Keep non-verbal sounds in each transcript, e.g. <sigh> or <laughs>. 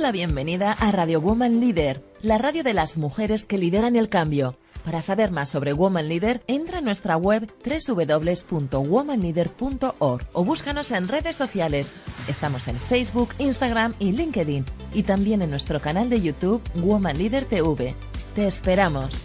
La bienvenida a Radio Woman Leader, la radio de las mujeres que lideran el cambio. Para saber más sobre Woman Leader, entra a nuestra web www.womanleader.org o búscanos en redes sociales. Estamos en Facebook, Instagram y LinkedIn y también en nuestro canal de YouTube Woman Leader TV. Te esperamos.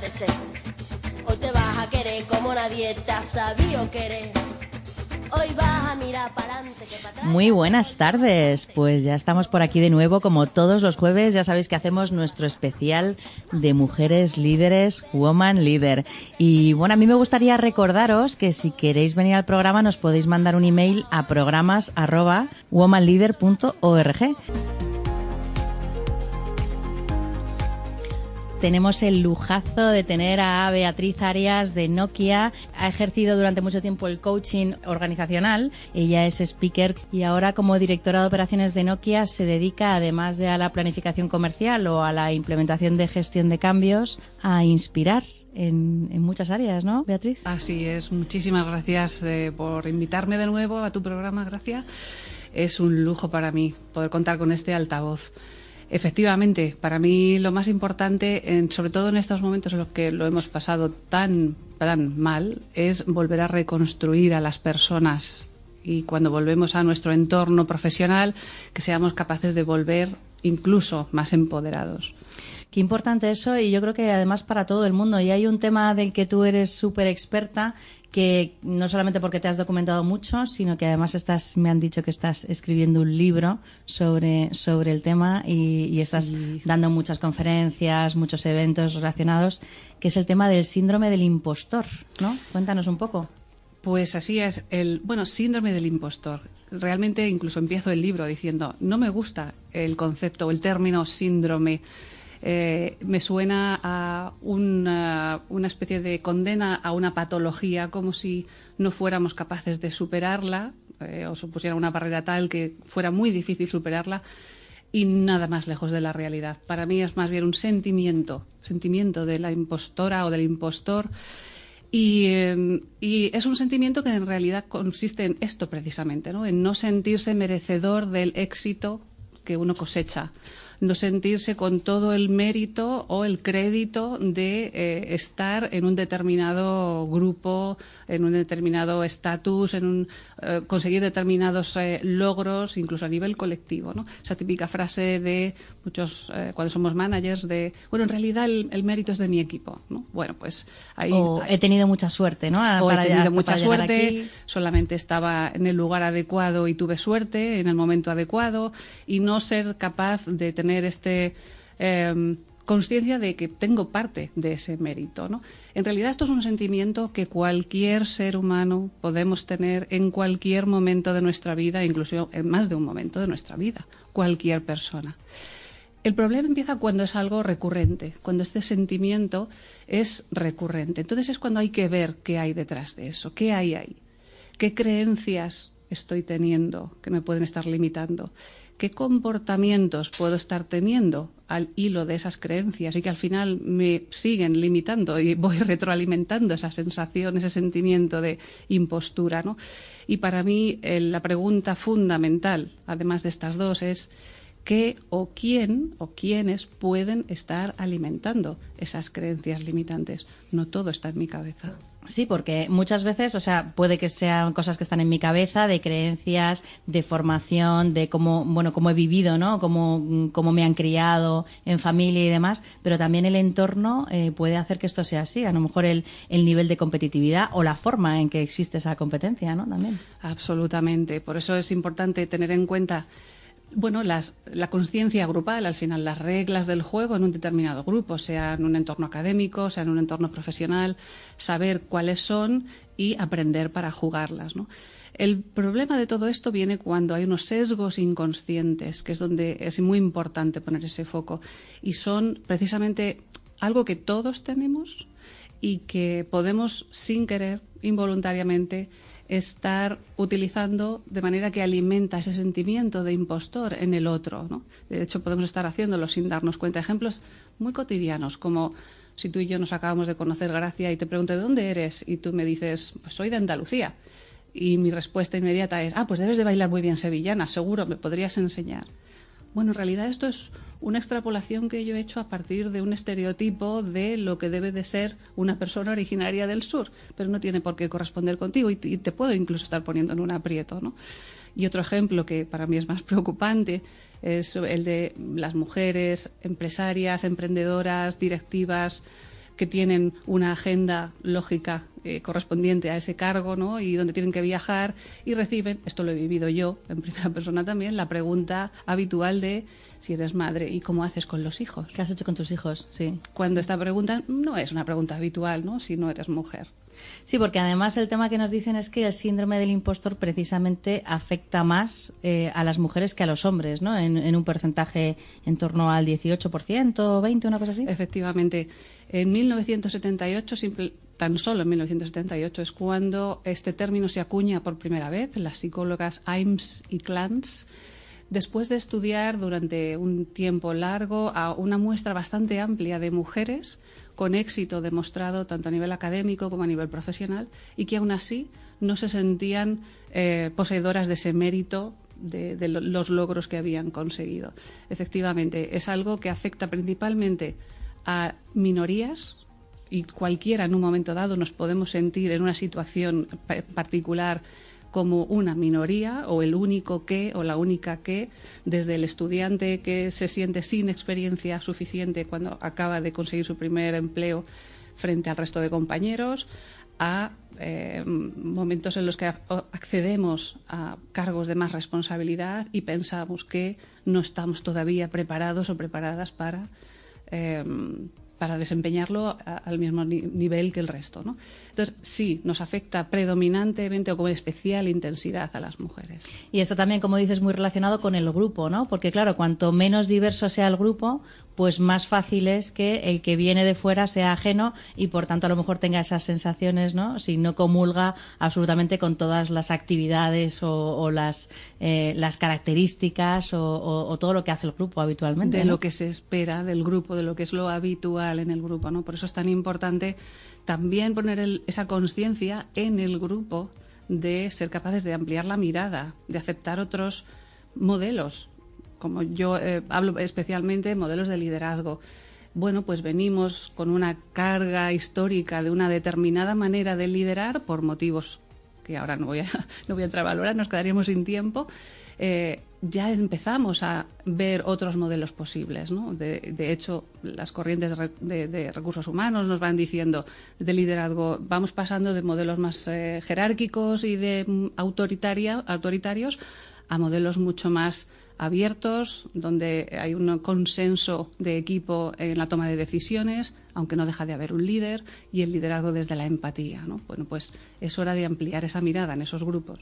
De ser. Hoy te vas a querer como nadie te ha sabido querer. Hoy vas a mirar para adelante que para atrás. Muy buenas tardes, pues ya estamos por aquí de nuevo como todos los jueves, ya sabéis que hacemos nuestro especial de mujeres líderes, Woman Leader. Y bueno, a mí me gustaría recordaros que si queréis venir al programa nos podéis mandar un email a programas arroba womanleader.org. tenemos el lujazo de tener a Beatriz Arias de Nokia. Ha ejercido durante mucho tiempo el coaching organizacional. Ella es speaker y ahora como directora de operaciones de Nokia se dedica, además de a la planificación comercial o a la implementación de gestión de cambios, a inspirar. En, en muchas áreas, ¿no, Beatriz? Así es. Muchísimas gracias eh, por invitarme de nuevo a tu programa, Gracia. Es un lujo para mí poder contar con este altavoz. Efectivamente, para mí lo más importante, en- sobre todo en estos momentos en los que lo hemos pasado tan, tan mal, es volver a reconstruir a las personas y cuando volvemos a nuestro entorno profesional, que seamos capaces de volver incluso más empoderados. Qué importante eso y yo creo que además para todo el mundo. Y hay un tema del que tú eres súper experta que no solamente porque te has documentado mucho, sino que además estás, me han dicho que estás escribiendo un libro sobre, sobre el tema y, y estás Sí. dando muchas conferencias, muchos eventos relacionados, que es el tema del síndrome del impostor, ¿no? Cuéntanos un poco. Pues así es, el bueno, síndrome del impostor. Realmente incluso empiezo el libro diciendo, no me gusta el concepto o el término síndrome. Eh, me suena a una, especie de condena a una patología, como si no fuéramos capaces de superarla eh, o supusiera una barrera tal que fuera muy difícil superarla y nada más lejos de la realidad. Para mí es más bien un sentimiento, sentimiento de la impostora o del impostor. Y, eh, y es un sentimiento que en realidad consiste en esto precisamente, ¿no? en no sentirse merecedor del éxito que uno cosecha no sentirse con todo el mérito o el crédito de eh, estar en un determinado grupo, en un determinado estatus, en un, eh, conseguir determinados eh, logros, incluso a nivel colectivo. ¿no? Esa típica frase de muchos, cuando somos managers, de, bueno, en realidad el, mérito es de mi equipo. ¿no? Bueno, pues ahí. O he tenido mucha suerte, ¿no? o he tenido mucha suerte, solamente estaba en el lugar adecuado y tuve suerte, en el momento adecuado, y no ser capaz de tener este. Em, conciencia de que tengo parte de ese mérito. ¿no? En realidad esto es un sentimiento que cualquier ser humano podemos tener en cualquier momento de nuestra vida, incluso en más de un momento de nuestra vida, cualquier persona. El problema empieza cuando es algo recurrente, cuando este sentimiento es recurrente. Entonces es cuando hay que ver qué hay detrás de eso, qué hay ahí, qué creencias estoy teniendo que me pueden estar limitando, qué comportamientos puedo estar teniendo al hilo de esas creencias y que al final me siguen limitando y voy <laughs> retroalimentando esa sensación, ese sentimiento de impostura. ¿no? Y para mí la pregunta fundamental, además de estas dos, es qué o quién o quiénes pueden estar alimentando esas creencias limitantes. No todo está en mi cabeza. Sí, porque muchas veces, o sea, puede que sean cosas que están en mi cabeza, de creencias, de formación, de cómo, bueno, cómo he vivido, ¿no? Cómo, cómo me han criado en familia y demás, pero también el entorno eh, puede hacer que esto sea así. A lo mejor el, el nivel de competitividad o la forma en que existe esa competencia, ¿no? También. Absolutamente. Por eso es importante tener en cuenta bueno, las, la conciencia grupal, al final, las reglas del juego en un determinado grupo, sea en un entorno académico, sea en un entorno profesional, saber cuáles son y aprender para jugarlas. ¿no? El problema de todo esto viene cuando hay unos sesgos inconscientes, que es donde es muy importante poner ese foco, y son precisamente algo que todos tenemos y que podemos, sin querer, involuntariamente, estar utilizando de manera que alimenta ese sentimiento de impostor en el otro. ¿no? De hecho, podemos estar haciéndolo sin darnos cuenta. Ejemplos muy cotidianos, como si tú y yo nos acabamos de conocer, Gracia, y te pregunto de dónde eres, y tú me dices, pues soy de Andalucía. Y mi respuesta inmediata es, ah, pues debes de bailar muy bien sevillana, seguro, me podrías enseñar. Bueno, en realidad esto es una extrapolación que yo he hecho a partir de un estereotipo de lo que debe de ser una persona originaria del sur, pero no tiene por qué corresponder contigo y te, puedo incluso estar poniendo en un aprieto, ¿no? Y otro ejemplo que para mí es más <laughs> preocupante es el de las mujeres empresarias, emprendedoras, directivas, que tienen una agenda lógica eh, correspondiente a ese cargo, ¿no? Y donde tienen que viajar y reciben, esto lo he vivido yo en primera persona también, la pregunta habitual de si eres madre y cómo haces con los hijos. ¿Qué has hecho con tus hijos? Sí. Cuando esta pregunta no es una pregunta habitual, ¿no? Si no eres mujer. Sí, porque además el tema que nos dicen es que el síndrome del impostor precisamente afecta más eh, a las mujeres que a los hombres, ¿no? En, un porcentaje en torno al 18%, 20, una cosa así. Efectivamente. En 1978, tan solo en 1978, es cuando este término se acuña por primera vez. Las psicólogas Imes y Clans después de estudiar durante un tiempo largo a una muestra bastante amplia de mujeres con éxito demostrado tanto a nivel académico como a nivel profesional y que aún así no se sentían eh, poseedoras de ese mérito de, de, los logros que habían conseguido. Efectivamente, es algo que afecta principalmente a minorías y cualquiera en un momento dado nos podemos sentir en una situación particular como una minoría o el único que o la única que, desde el estudiante que se siente sin experiencia suficiente cuando acaba de conseguir su primer empleo frente al resto de compañeros, a eh, momentos en los que accedemos a cargos de más responsabilidad y pensamos que no estamos todavía preparados o preparadas para eh, para desempeñarlo al mismo nivel que el resto. ¿no? Entonces, sí, nos afecta predominantemente o con especial intensidad a las mujeres. Y esto también, como dices, muy relacionado con el grupo, ¿no? Porque, claro, cuanto menos diverso sea el grupo, pues más fácil es que el que viene de fuera sea ajeno y por tanto a lo mejor tenga esas sensaciones, ¿no? Si no comulga absolutamente con todas las actividades o, las, eh, las características o, todo lo que hace el grupo habitualmente. De lo que se espera del grupo, de lo que es lo habitual en el grupo, ¿no? Por eso es tan importante también poner esa conciencia en el grupo de ser capaces de ampliar la mirada, de aceptar otros modelos como yo eh, hablo especialmente, modelos de liderazgo. Bueno, pues venimos con una carga histórica de una determinada manera de liderar por motivos que ahora no voy a, <laughs> no voy a entrar nos quedaríamos sin tiempo. Eh, ya empezamos a ver otros modelos posibles. De, hecho, las corrientes de, recursos humanos nos van diciendo de liderazgo, vamos pasando de modelos más eh, jerárquicos y de mm, autoritaria, autoritarios a modelos mucho más abiertos, donde hay un consenso de equipo en la toma de decisiones, aunque no deja de haber un líder, y el liderazgo desde la empatía. ¿no? Bueno, pues es hora de ampliar esa mirada en esos grupos.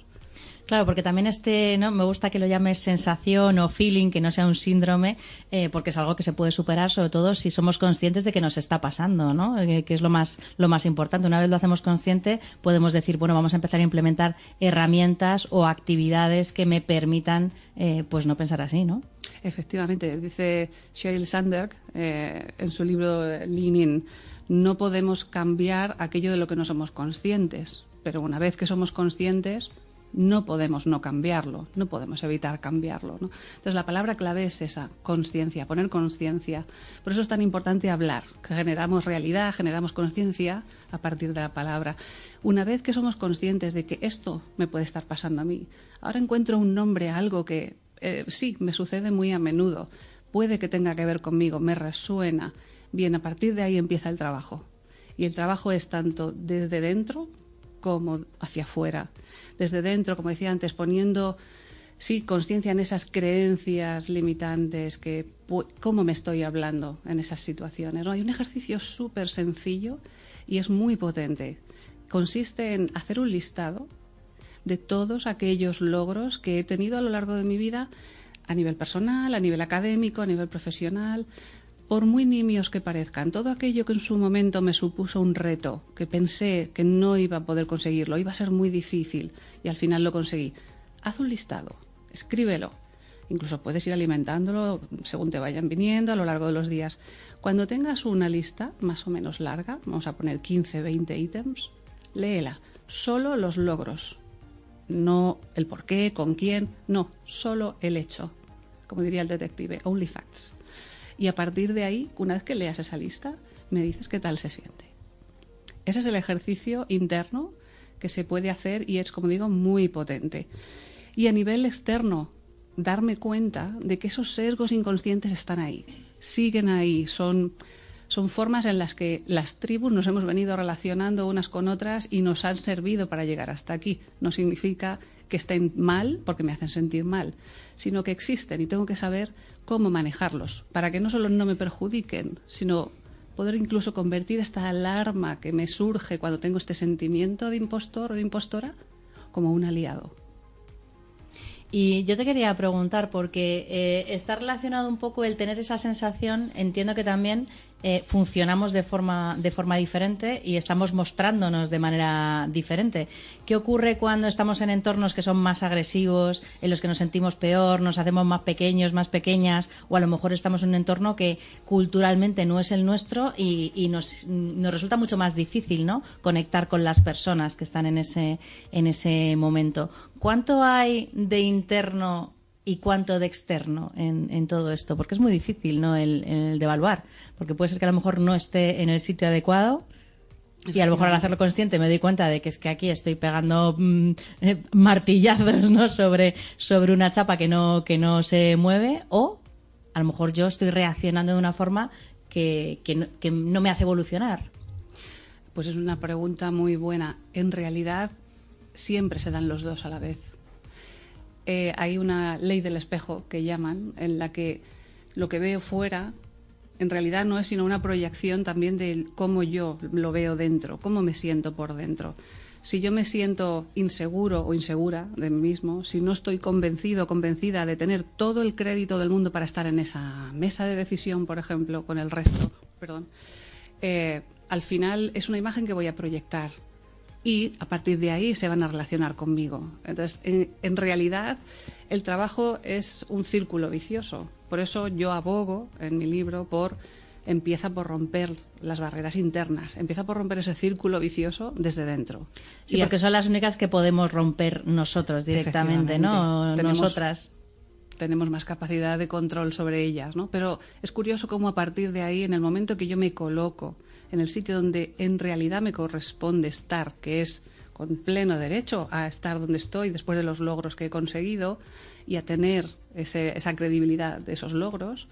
Claro, porque también este, ¿no? Me gusta que lo llames sensación o feeling, que no sea un síndrome, eh, porque es algo que se puede superar, sobre todo si somos conscientes de que nos está pasando, ¿no? Eh, que es lo más, lo más importante. Una vez lo hacemos consciente, podemos decir, bueno, vamos a empezar a implementar herramientas o actividades que me permitan, eh, pues no pensar así, ¿no? Efectivamente, dice Sheryl Sandberg en su libro Lean no podemos cambiar aquello de lo que no somos conscientes, pero una vez que somos conscientes, no podemos no cambiarlo, no podemos evitar cambiarlo. ¿no? Entonces la palabra clave es esa, conciencia, poner conciencia. Por eso es tan importante hablar, que generamos realidad, generamos conciencia a partir de la palabra. Una vez que somos conscientes de que esto me puede estar pasando a mí, ahora encuentro un nombre a algo que eh, sí, me sucede muy a menudo, puede que tenga que ver conmigo, me resuena. Bien, a partir de ahí empieza el trabajo. Y el trabajo es tanto desde dentro como hacia afuera desde dentro, como decía antes, poniendo sí conciencia en esas creencias limitantes, que cómo me estoy hablando en esas situaciones. Hay un ejercicio súper sencillo y es muy potente. Consiste en hacer un listado de todos aquellos logros que he tenido a lo largo de mi vida a nivel personal, a nivel académico, a nivel profesional, por muy nimios que parezcan, todo aquello que en su momento me supuso un reto, que pensé que no iba a poder conseguirlo, iba a ser muy difícil y al final lo conseguí, haz un listado, escríbelo. Incluso puedes ir alimentándolo según te vayan viniendo a lo largo de los días. Cuando tengas una lista más o menos larga, vamos a poner 15, 20 ítems, léela. Solo los logros, no el por qué, con quién, no, solo el hecho. Como diría el detective, only facts y a partir de ahí, una vez que leas esa lista, me dices qué tal se siente. Ese es el ejercicio interno que se puede hacer y es, como digo, muy potente. Y a nivel externo, darme cuenta de que esos sesgos inconscientes están ahí, siguen ahí, son, son formas en las que las tribus nos hemos venido relacionando unas con otras y nos han servido para llegar hasta aquí. No significa que estén mal porque me hacen sentir mal, sino que existen y tengo que saber cómo manejarlos para que no solo no me perjudiquen, sino poder incluso convertir esta alarma que me surge cuando tengo este sentimiento de impostor o de impostora como un aliado. Y yo te quería preguntar, porque eh, está relacionado un poco el tener esa sensación, entiendo que también eh, funcionamos de forma, de forma diferente y estamos mostrándonos de manera diferente. ¿Qué ocurre cuando estamos en entornos que son más agresivos, en los que nos sentimos peor, nos hacemos más pequeños, más pequeñas, o a lo mejor estamos en un entorno que culturalmente no es el nuestro y, nos, nos, resulta mucho más difícil ¿no? conectar con las personas que están en ese, en ese momento? ¿Cuánto hay de interno y cuánto de externo en, todo esto, porque es muy difícil ¿no? el, el devaluar, porque puede ser que a lo mejor no esté en el sitio adecuado y a lo mejor al hacerlo consciente me doy cuenta de que es que aquí estoy pegando mm, eh, martillazos ¿no? sobre, sobre una chapa que no, que no se mueve o a lo mejor yo estoy reaccionando de una forma que, que no me hace evolucionar. Pues es una pregunta muy buena. En realidad siempre se dan los dos a la vez eh, hay una ley del espejo que llaman, en la que lo que veo fuera en realidad no es sino una proyección también de cómo yo lo veo dentro, cómo me siento por dentro. Si yo me siento inseguro o insegura de mí mismo, si no estoy convencido o convencida de tener todo el crédito del mundo para estar en esa mesa de decisión, por ejemplo, con el resto, perdón, eh, al final es una imagen que voy a proyectar y a partir de ahí se van a relacionar conmigo. Entonces, en, realidad, el trabajo es un círculo vicioso. Por eso yo abogo en mi libro por empieza por romper las barreras internas, empieza por romper ese círculo vicioso desde dentro. Sí, porque son las únicas que podemos romper nosotros directamente, ¿no? Nosotras tenemos más capacidad de control sobre ellas, ¿no? Pero es curioso cómo a partir de ahí, en el momento que yo me coloco en el sitio donde en realidad me corresponde estar, que es con pleno derecho a estar donde estoy después de los logros que he conseguido y a tener esa credibilidad de esos logros,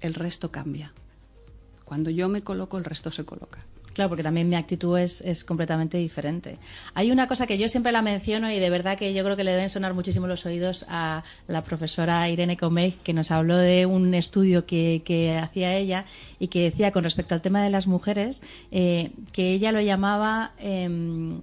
el resto cambia. Cuando yo me coloco, el resto se coloca. Claro, porque también mi actitud es, es, completamente diferente. Hay una cosa que yo siempre la menciono y de verdad que yo creo que le deben sonar muchísimo los oídos a la profesora Irene Comey, que nos habló de un estudio que, que hacía ella y que decía con respecto al tema de las mujeres, eh, que ella lo llamaba... Eh,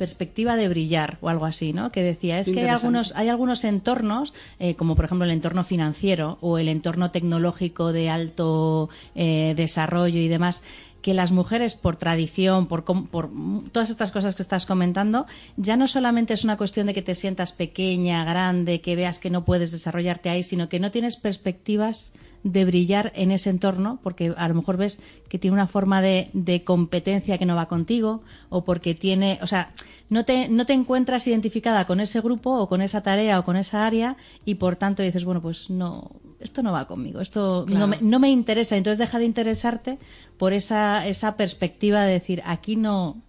perspectiva de brillar o algo así, ¿no? Que decía, es que hay algunos, hay algunos entornos, eh, como por ejemplo el entorno financiero o el entorno tecnológico de alto eh, desarrollo y demás, que las mujeres, por tradición, por, por, todas estas cosas que estás comentando, ya no solamente es una cuestión de que te sientas pequeña, grande, que veas que no puedes desarrollarte ahí, sino que no tienes perspectivas de brillar en ese entorno, porque a lo mejor ves que tiene una forma de, de, competencia que no va contigo, o porque tiene, o sea, no te, no te encuentras identificada con ese grupo o con esa tarea o con esa área y por tanto dices, bueno, pues no, esto no va conmigo, esto no, me, no me interesa, entonces deja de interesarte por esa, esa perspectiva de decir, aquí no,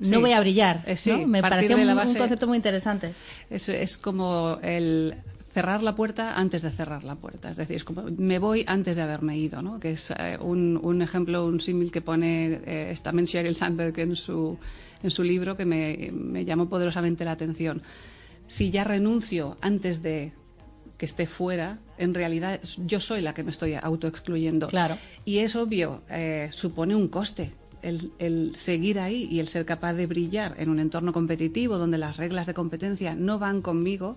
no voy a brillar. Eh, Me parece un, concepto muy interesante. Es, es como el cerrar la puerta antes de cerrar la puerta. Es decir, es como me voy antes de haberme ido, ¿no? Que es eh, un, un, ejemplo, un símil que pone eh, también Sheryl Sandberg en su, en su libro que me, me llamó poderosamente la atención. Si ya renuncio antes de que esté fuera, en realidad yo soy la que me estoy autoexcluyendo. Claro. Y es obvio, eh, supone un coste. El, el, seguir ahí y el ser capaz de brillar en un entorno competitivo donde las reglas de competencia no van conmigo,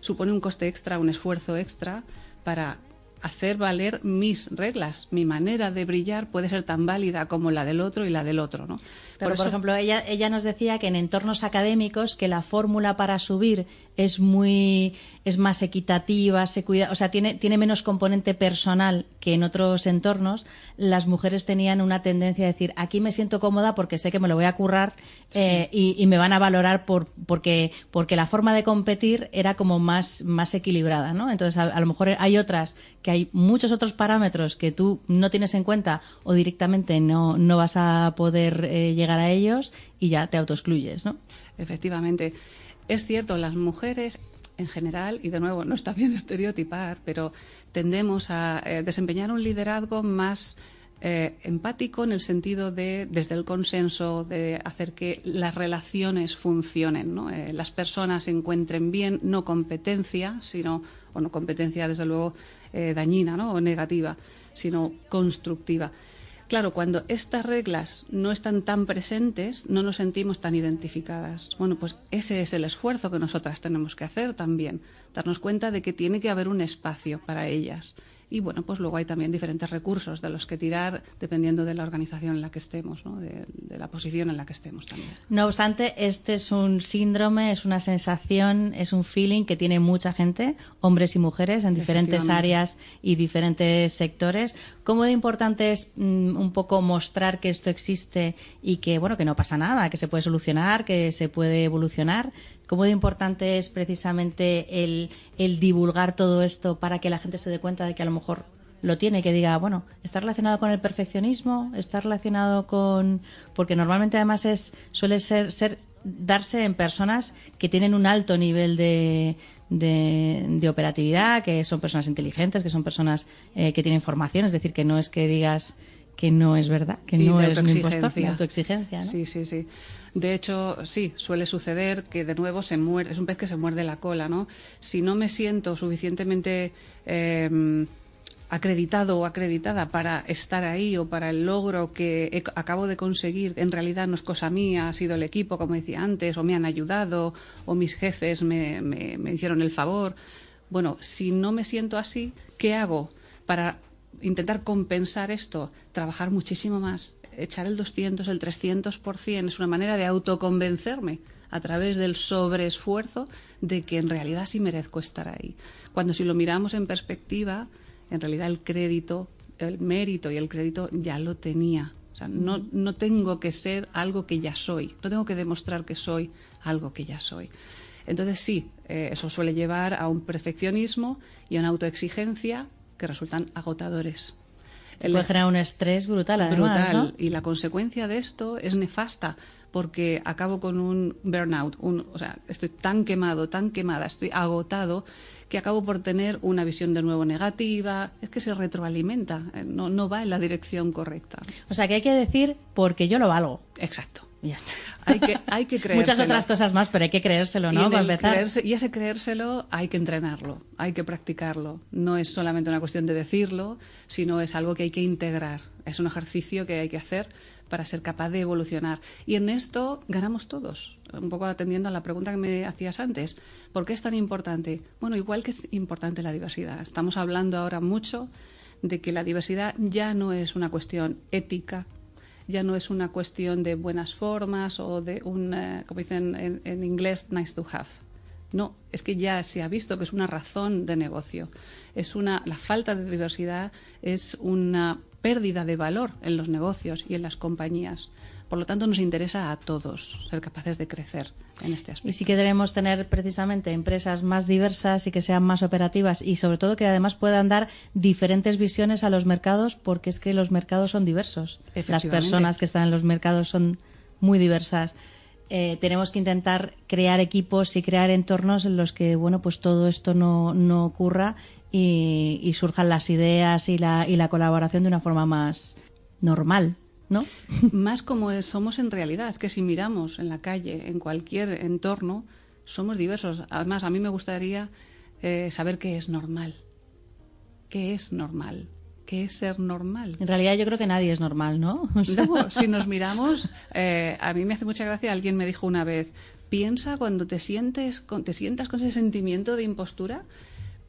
supone un coste extra, un esfuerzo extra para hacer valer mis reglas. Mi manera de brillar puede ser tan válida como la del otro y la del otro, ¿no? por, por ejemplo, ella, ella nos decía que en entornos académicos que la fórmula para subir es muy es más equitativa, se cuida, o sea, tiene, tiene menos componente personal que en otros entornos, las mujeres tenían una tendencia a decir, aquí me siento cómoda porque sé que me lo voy a currar eh, y, me van a valorar por, porque, porque la forma de competir era como más, más equilibrada, ¿no? Entonces, a, lo mejor hay otras que hay muchos otros parámetros que tú no tienes en cuenta o directamente no, no vas a poder eh, llegar a ellos y ya te autoexcluyes, ¿no? Efectivamente. Es cierto, las mujeres en general, y de nuevo no está bien <laughs> estereotipar, pero tendemos a eh, desempeñar un liderazgo más eh, empático en el sentido de, desde el consenso, de hacer que las relaciones funcionen, ¿no? Eh, las personas encuentren bien, no competencia, sino, o no competencia desde luego dañina ¿no? o negativa, sino constructiva. Claro, cuando estas reglas no están tan presentes, no nos sentimos tan identificadas. Bueno, pues ese es el esfuerzo que nosotras tenemos que hacer también, darnos cuenta de que tiene que haber un espacio para ellas y bueno, pues luego hay también diferentes recursos de los que tirar dependiendo de la organización en la que estemos, ¿no? de, la posición en la que estemos también. No obstante, este es un síndrome, es una sensación, es un feeling que tiene mucha gente, hombres y mujeres, en diferentes áreas y diferentes sectores. ¿Cómo de importante es mm, un poco mostrar que esto existe y que, bueno, que no pasa nada, que se puede solucionar, que se puede evolucionar? Cómo de importante es precisamente el, el, divulgar todo esto para que la gente se dé cuenta de que a lo mejor lo tiene, que diga, bueno, está relacionado con el perfeccionismo, está relacionado con. porque normalmente además es suele ser, ser darse en personas que tienen un alto nivel de, de, operatividad, que son personas inteligentes, que son personas eh, que tienen formación, es decir, que no es que digas que no es verdad, que no es un impostor, autoexigencia. ¿no? Sí, sí, sí. De hecho, sí, suele suceder que de nuevo se muerde, es un pez que se muerde la cola, ¿no? Si no me siento suficientemente eh, acreditado o acreditada para estar ahí o para el logro que acabo de conseguir, en realidad no es cosa mía, ha sido el equipo, como decía antes, o me han ayudado, o mis jefes me hicieron el favor. Bueno, si no me siento así, ¿qué hago para intentar compensar esto? Trabajar muchísimo más, echar el 200, el 300%, es una manera de autoconvencerme a través del sobreesfuerzo de que en realidad sí merezco estar ahí. Cuando si lo miramos en perspectiva, en realidad el crédito, el mérito y el crédito ya lo tenía. O sea, no, no tengo que ser algo que ya soy, no tengo que demostrar que soy algo que ya soy. Entonces sí, eh, eso suele llevar a un perfeccionismo y a una autoexigencia que resultan agotadores. Puede generar un estrés brutal, además. Brutal. Y la consecuencia de esto es nefasta porque acabo con un burnout, un, o sea, estoy tan quemado, tan quemada, estoy agotado que acabo por tener una visión de nuevo negativa, es que se retroalimenta, eh, no, no va en la dirección correcta. O sea, que hay que decir porque yo lo valgo. Exacto. Y ya está. Hay que, hay que <laughs> creérselo. Muchas otras cosas más, pero hay que creérselo, ¿no? Y, Para empezar. creerse- y ese creérselo hay que entrenarlo, hay que practicarlo. No es solamente una cuestión de decirlo, sino es algo que hay que integrar. Es un ejercicio que hay que hacer para ser capaz de evolucionar. Y en esto ganamos todos. Un poco atendiendo a la pregunta que me hacías antes. ¿Por qué es tan importante? Bueno, igual que es importante la diversidad. Estamos hablando ahora mucho de que la diversidad ya no es una cuestión ética, ya no es una cuestión de buenas formas o de un, eh, como dicen en, en inglés, nice to have. No, es que ya se ha visto que es una razón de negocio. Es una, la falta de diversidad es una pérdida de valor en los negocios y en las compañías. Por lo tanto, nos interesa a todos ser capaces de crecer en este aspecto. Y sí que debemos tener precisamente empresas más diversas y que sean más operativas y sobre todo que además puedan dar diferentes visiones a los mercados porque es que los mercados son diversos. Las personas que están en los mercados son muy diversas. Eh, tenemos que intentar crear equipos y crear entornos en los que bueno pues todo esto no, no ocurra y, y surjan las ideas y la, y la colaboración de una forma más normal, ¿no? <laughs> Más como es- somos en realidad, es que si miramos en la calle, en cualquier entorno, somos diversos. Además, a mí me gustaría eh, saber qué es normal. ¿Qué es normal? ¿Qué es ser normal? En realidad yo creo que nadie es normal, ¿no? <laughs> O sea, No, si nos <laughs> miramos, eh, a mí me hace mucha gracia, alguien me dijo una vez, piensa cuando te sientes, con- te sientas con ese sentimiento de impostura,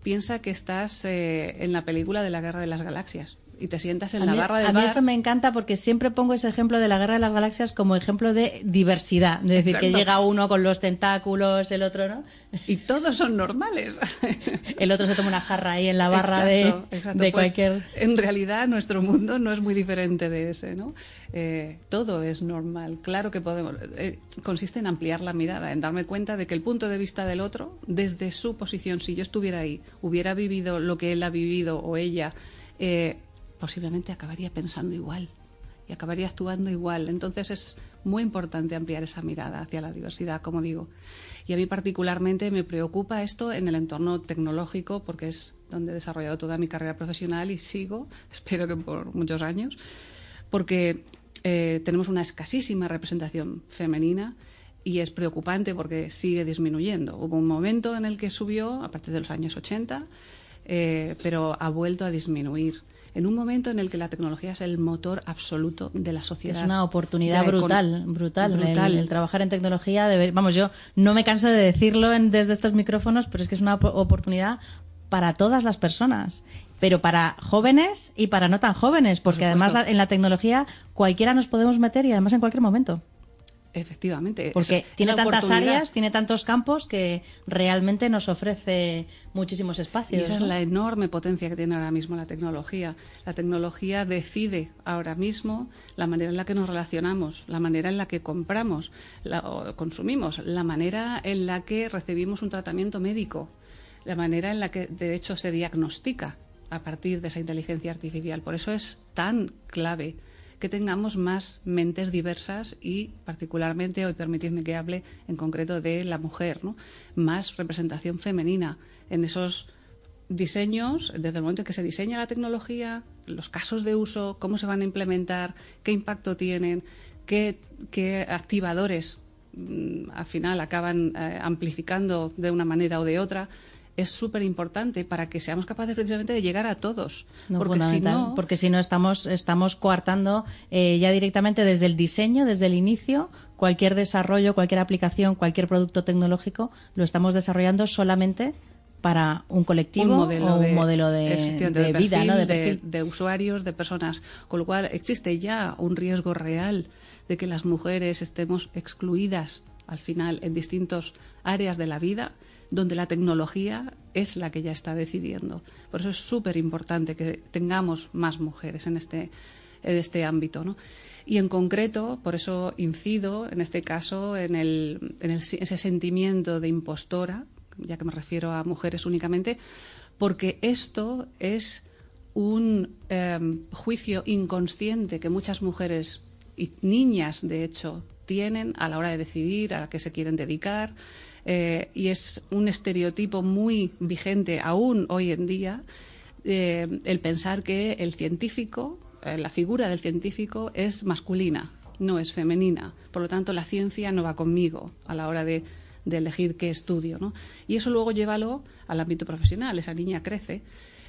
piensa que estás eh, en la película de la Guerra de las Galaxias y te sientas en a la mí, barra del a mí eso me encanta porque siempre pongo ese ejemplo de la Guerra de las Galaxias como ejemplo de diversidad. Es decir, que llega uno con los tentáculos, el otro no. Y todos son normales. <laughs> El otro se toma una jarra ahí en la barra Exacto, de, exacto. de Pues, cualquier... En realidad, nuestro mundo no es muy diferente de ese, ¿no? Eh, todo es normal. Claro que podemos. eh, consiste en ampliar la mirada, en darme cuenta de que el punto de vista del otro, desde su posición, si yo estuviera ahí, hubiera vivido lo que él ha vivido o ella, eh, posiblemente acabaría pensando igual y acabaría actuando igual. Entonces es muy importante ampliar esa mirada hacia la diversidad, como digo. Y a mí particularmente me preocupa esto en el entorno tecnológico porque es donde he desarrollado toda mi carrera profesional y sigo, <laughs> espero que por muchos años, porque eh, tenemos una escasísima representación femenina y es preocupante porque sigue disminuyendo. Hubo un momento en el que subió a partir de los años 80, eh, pero ha vuelto a disminuir. En un momento en el que la tecnología es el motor absoluto de la sociedad. Es una oportunidad brutal, brutal. el- brutal. El, trabajar en tecnología, de vamos, yo no me canso de decirlo en- desde estos micrófonos, pero es que es una op- oportunidad para todas las personas, pero para jóvenes y para no tan jóvenes, porque además en la tecnología cualquiera nos podemos meter y además en cualquier momento. Efectivamente. Porque esa- tiene esa tantas áreas, tiene tantos campos que realmente nos ofrece muchísimos Y espacios. esa es la enorme potencia que tiene ahora mismo la tecnología. La tecnología decide ahora mismo la manera en la que nos relacionamos, la manera en la que compramos, la- o consumimos, la manera en la que recibimos un tratamiento médico, la manera en la que de hecho se diagnostica a partir de esa inteligencia artificial. Por eso es tan clave que tengamos más mentes diversas y particularmente hoy permitidme que hable en concreto de la mujer, ¿no? Más representación femenina en esos diseños, desde el momento en que se diseña la tecnología, los casos de uso, cómo se van a implementar, qué impacto tienen, qué, activadores mm, al final acaban eh, amplificando de una manera o de otra, es súper importante para que seamos capaces precisamente de llegar a todos. No, porque si no, porque si no estamos, estamos coartando eh, ya directamente desde el diseño, desde el inicio, cualquier desarrollo, cualquier aplicación, cualquier producto tecnológico, lo estamos desarrollando solamente para un colectivo un modelo o de, un modelo de, efectivamente, de vida. De perfil. de usuarios, de personas. Con lo cual existe ya un riesgo real de que las mujeres estemos excluidas al final en distintas áreas de la vida donde la tecnología es la que ya está decidiendo. Por eso es súper importante que tengamos más mujeres en este en este ámbito. ¿no? Y en concreto, por eso incido en este caso en, el, en ese sentimiento de impostora, ya que me refiero a mujeres únicamente, porque esto es un em, juicio inconsciente que muchas mujeres y niñas, de hecho, tienen a la hora de decidir a qué se quieren dedicar. Eh, y es un estereotipo muy vigente aún hoy en día eh, el pensar que el científico eh, la figura del científico es masculina, no es femenina. Por lo tanto, la ciencia no va conmigo a la hora de, elegir qué estudio. ¿no? Y eso luego llévalo al ámbito profesional. Esa niña crece,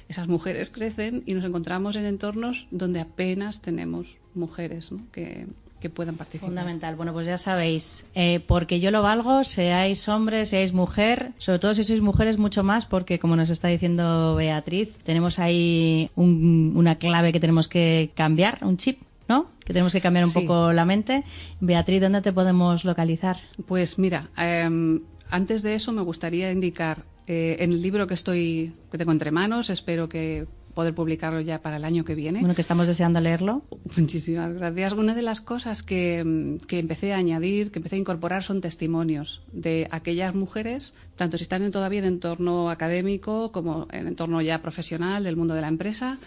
esas mujeres crecen y nos encontramos en entornos donde apenas tenemos mujeres que, puedan participar. Fundamental. Bueno, pues ya sabéis, eh, porque yo lo valgo, seáis hombre, seáis mujer, sobre todo si sois mujeres mucho más, porque como nos está diciendo Beatriz, tenemos ahí una clave que tenemos que cambiar, un chip. ¿no? Que tenemos que cambiar un poco la mente. Beatriz, ¿dónde te podemos localizar? Pues mira, em, antes de eso me gustaría indicar eh, en el libro que estoy que tengo entre manos, espero que poder publicarlo ya para el año que viene. Bueno, que estamos deseando leerlo. Muchísimas gracias. Una de las cosas que, que, empecé a añadir, que empecé a incorporar, son testimonios de aquellas mujeres, tanto si están en, todavía en entorno académico como en entorno ya profesional del mundo de la empresa,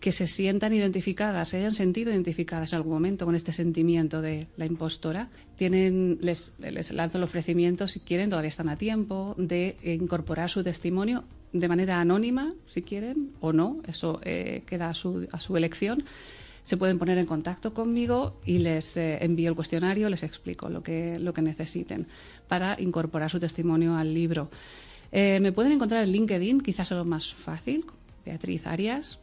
que se sientan identificadas, se hayan sentido identificadas en algún momento con este sentimiento de la impostora. Tienen, les, lanzo el ofrecimiento, si quieren, todavía están a tiempo, de incorporar su testimonio de manera anónima, si quieren, o no, eso eh, queda a su, a su elección. Se pueden poner en contacto conmigo y les eh, envío el cuestionario, les explico lo que, lo que necesiten para incorporar su testimonio al libro. Eh, me pueden encontrar en LinkedIn, quizás es lo más fácil, Beatriz Arias.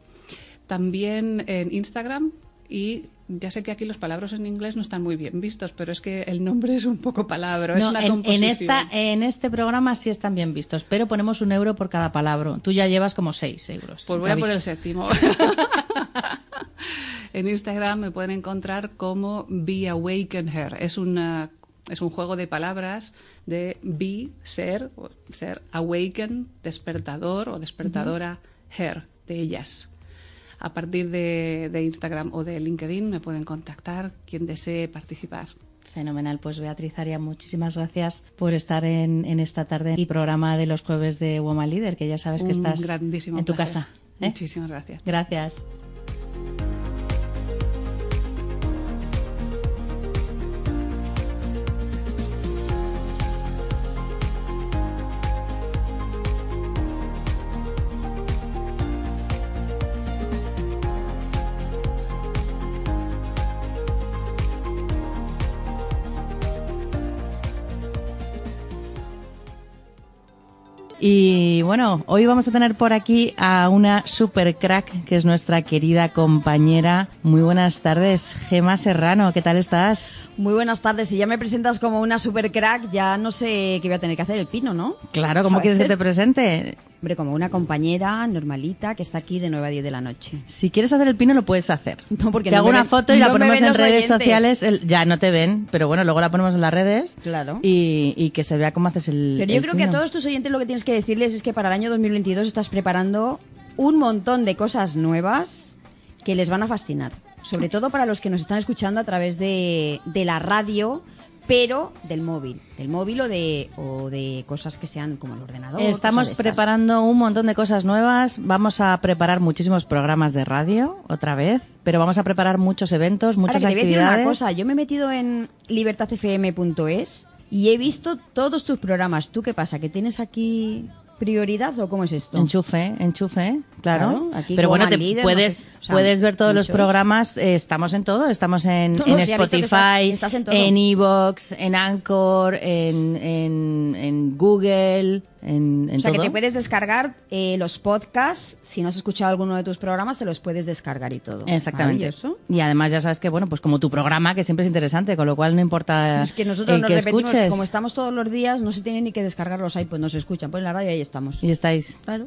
También en Instagram y ya sé que aquí los palabras en inglés no están muy bien vistos, pero es que el nombre es un poco palabra. en, esta, en este programa sí están bien vistos, pero ponemos un euro por cada palabra. Tú ya llevas como seis euros. Pues voy a por el séptimo. <laughs> en Instagram me pueden encontrar como Be Awaken Her. Es una es un juego de palabras de be, ser, ser, awaken, despertador o despertadora, her, de ellas a partir de, Instagram o de LinkedIn me pueden contactar quien desee participar. Fenomenal, pues Beatriz Aria, muchísimas gracias por estar en, esta tarde y programa de los jueves de Woman Leader, que ya sabes que estás en tu casa. ¿eh? Muchísimas gracias. Gracias. Y bueno, hoy vamos a tener por aquí a una super crack que es nuestra querida compañera. Muy buenas tardes, Gema Serrano, ¿qué tal estás? Muy buenas tardes. Si ya me presentas como una super crack, ya no sé qué voy a tener que hacer el pino, ¿no? Claro, ¿cómo quieres que te presente? Hombre, como una compañera normalita que está aquí de 9 a 10 de la noche. Si quieres hacer el pino, lo puedes hacer. <laughs> No, porque te hago una foto y la ponemos en redes sociales. ya no te ven, pero bueno, luego la ponemos en las redes. Claro. Y, que se vea cómo haces el. Pero yo creo que a todos tus oyentes lo que tienes que decirles es que para el año 2022 estás preparando un montón de cosas nuevas que les van a fascinar. Sobre todo para los que nos están escuchando a través de, de la radio pero del móvil, del móvil o de, o de cosas que sean como el ordenador. Estamos preparando un montón de cosas nuevas, vamos a preparar muchísimos programas de radio otra vez, pero vamos a preparar muchos eventos, muchas Ahora, que actividades. Te voy a decir una cosa, yo me he metido en libertadfm.es y he visto todos tus programas. ¿Tú qué pasa? ¿Que tienes aquí prioridad o cómo es esto? Enchufe, enchufe, claro. Pero bueno, te puedes, puedes ver todos los programas. Eh, estamos en todo. Estamos en, en Spotify, en Evox, en, Anchor, en, en Google en, o sea, que te puedes descargar eh, los podcasts. Si no has escuchado alguno de tus programas, te los puedes descargar y todo. Exactamente. Y además ya sabes que, bueno, pues como tu programa, que siempre es interesante, con lo cual no importa es que nosotros nos repetimos, Como estamos todos los días, no se tiene ni que descargar los iPods, nos escuchan. Pues en la radio ahí estamos. Y estáis. Claro.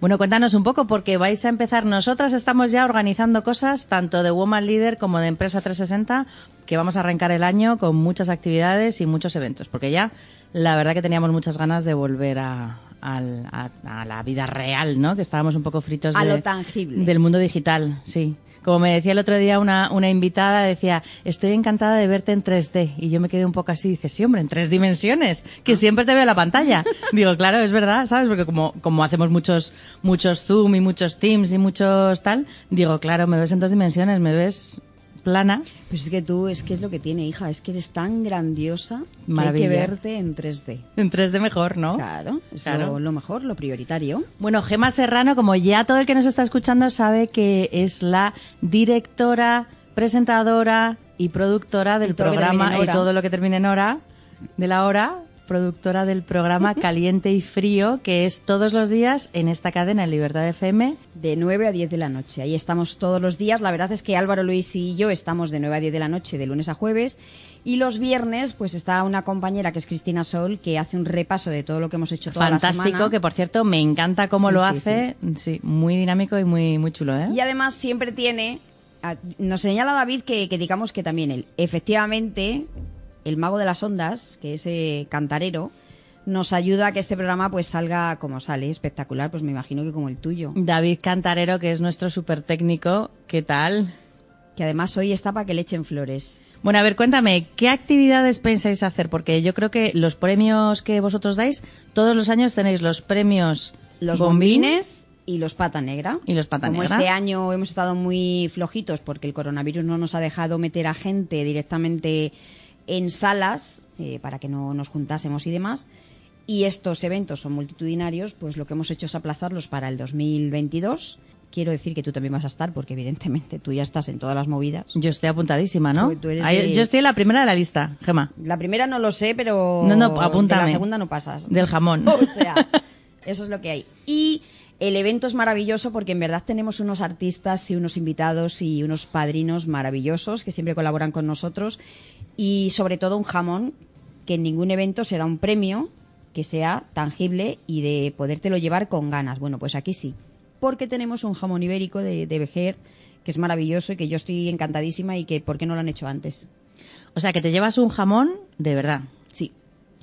Bueno, cuéntanos un poco, porque vais a empezar. Nosotras estamos ya organizando cosas, tanto de Woman Leader como de Empresa 360, que vamos a arrancar el año con muchas actividades y muchos eventos, porque ya la verdad que teníamos muchas ganas de volver a, la vida real, ¿no? Que estábamos un poco fritos a lo tangible. del mundo digital, sí. Como me decía el otro día una, una invitada, decía, estoy encantada de verte en 3D. Y yo me quedé un poco así, dice, sí, hombre, en tres dimensiones, que Ah. siempre te veo en la pantalla. <laughs> Digo, claro, es verdad, ¿sabes? Porque como, como hacemos muchos, muchos Zoom y muchos Teams y muchos tal, digo, claro, me ves en dos dimensiones, me ves plana. Pues es que tú, es que es lo que tiene, hija, es que eres tan grandiosa que hay que verte en 3D. En 3D mejor, ¿no? Claro, es Claro. Lo, lo mejor, lo prioritario. Bueno, Gema Serrano, como ya todo el que nos está escuchando sabe que es la directora, presentadora y productora del Y programa y todo lo que termine en hora de la hora, productora del programa Caliente y Frío, que es todos los días en esta cadena en Libertad FM. De 9 a 10 de la noche. Ahí estamos todos los días. La verdad es que Álvaro Luis y yo estamos de 9 a 10 de la noche, de lunes a jueves. Y los viernes, pues está una compañera que es Cristina Sol, que hace un repaso de todo lo que hemos hecho toda la Fantástico, semana. que por cierto me encanta cómo Sí, lo sí, hace. Sí. muy dinámico y muy, muy chulo, ¿eh? Y además siempre tiene. Nos señala David que, que digamos que también él. Efectivamente, el mago de las ondas, que es eh, cantarero, nos ayuda a que este programa pues salga como sale, espectacular, pues me imagino que como el tuyo. David Cantarero, que es nuestro super técnico, ¿qué tal? Que además hoy está para que le echen flores. Bueno, a ver, cuéntame, ¿qué actividades pensáis hacer? Porque yo creo que los premios que vosotros dais, todos los años tenéis los premios Los Bombín bombines y los pata negra. y los pata Como negra. este año hemos estado muy flojitos porque el coronavirus no nos ha dejado meter a gente directamente en salas eh, para que no nos juntásemos y demás. Y estos eventos son multitudinarios, pues lo que hemos hecho es aplazarlos para el 2022. Quiero decir que tú también vas a estar porque evidentemente tú ya estás en todas las movidas. Yo estoy apuntadísima, ¿no? Tú- tú eres Ahí- de- Yo estoy en la primera de la lista, Gema, La primera no lo sé, pero No, no, apúntame. de la segunda no pasas. del jamón. <laughs> O sea, eso es lo que hay. Y el evento es maravilloso porque en verdad tenemos unos artistas y unos invitados y unos padrinos maravillosos que siempre colaboran con nosotros y sobre todo un jamón que en ningún evento se da un premio que sea tangible y de podértelo llevar con ganas. Bueno, pues aquí sí, porque tenemos un jamón ibérico de, de Vejer que es maravilloso y que yo estoy encantadísima y que ¿por qué no lo han hecho antes? O sea, que te llevas un jamón de verdad. Sí,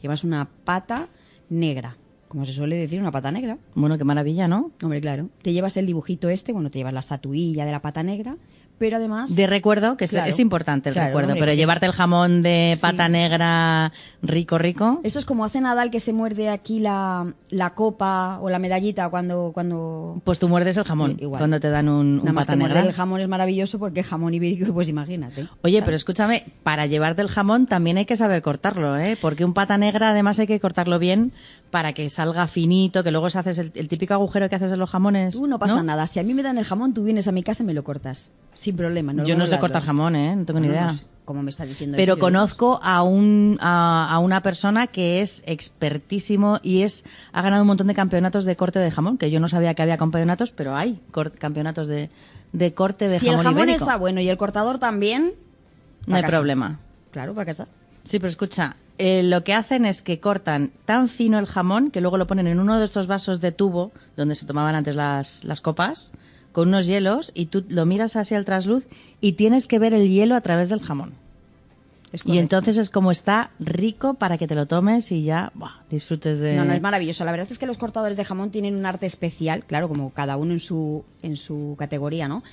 llevas una pata negra, como se suele decir, una pata negra. Bueno, qué maravilla, ¿no? Hombre, claro. Te llevas el dibujito este, bueno, te llevas la estatuilla de la pata negra, pero además... De recuerdo, que es, Claro. es importante el Claro, recuerdo, hombre, pero llevarte el jamón de Sí. pata negra rico, rico. Esto es como hace Nadal que se muerde aquí la, la copa o la medallita cuando... cuando... Pues tú muerdes el jamón Igual. cuando te dan un, un Nada más pata que negra. morder el jamón es maravilloso porque el jamón ibérico, pues imagínate. Oye, ¿sabes? pero escúchame, para llevarte el jamón también hay que saber cortarlo, ¿eh? Porque un pata negra además hay que cortarlo bien para que salga finito, que luego se haces el, el típico agujero que haces en los jamones. Tú no pasa nada. Si a mí me dan el jamón, tú vienes a mi casa y me lo cortas. Sin problema. nos Yo no sé cortar jamón, ¿eh? No tengo ni No, no idea. sé Como me está diciendo Pero conozco a, un, a, a una persona que es expertísimo y es ha ganado un montón de campeonatos de corte de jamón, que yo no sabía que había campeonatos, pero hay campeonatos de, de corte de Si el jamón jamón ibérico. está bueno y el cortador también... no hay casa. problema. Claro, para casa. Sí, pero escucha, eh, lo que hacen es que cortan tan fino el jamón que luego lo ponen en uno de estos vasos de tubo donde se tomaban antes las, las copas con unos hielos y tú lo miras así al trasluz y tienes que ver el hielo a través del jamón. Y entonces es como está rico para que te lo tomes y ya disfrutes de... No, no, es maravilloso. La verdad es que los cortadores de jamón tienen un arte especial, claro, como cada uno en su, en su categoría, ¿no?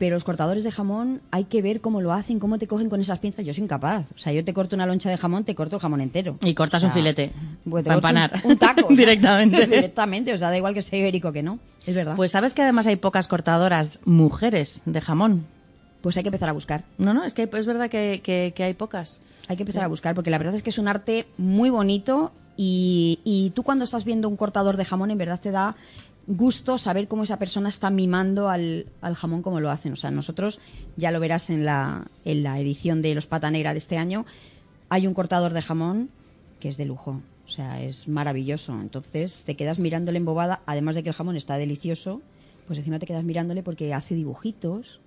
Pero los cortadores de jamón hay que ver cómo lo hacen, cómo te cogen con esas pinzas. Yo soy incapaz. O sea, yo te corto una loncha de jamón, te corto el jamón entero. Y cortas O un filete pues para un- empanar. Un, taco. <laughs> Directamente. <laughs> Directamente. O sea, da igual que sea ibérico que no. Es verdad. Pues, sabes que además hay pocas cortadoras mujeres de jamón. pues hay que empezar a buscar. No, no, es que es verdad que, que- que hay pocas. Hay que empezar a buscar, porque la verdad es que es un arte muy bonito y, y tú cuando estás viendo un cortador de jamón, en verdad te da gusto saber cómo esa persona está mimando al, al jamón como lo hacen. O sea, nosotros, ya lo verás en la, en la edición de Los Pata Negra de este año, hay un cortador de jamón que es de lujo. O sea, es maravilloso. Entonces te quedas mirándole embobada, además de que el jamón está delicioso, pues encima te quedas mirándole porque hace dibujitos,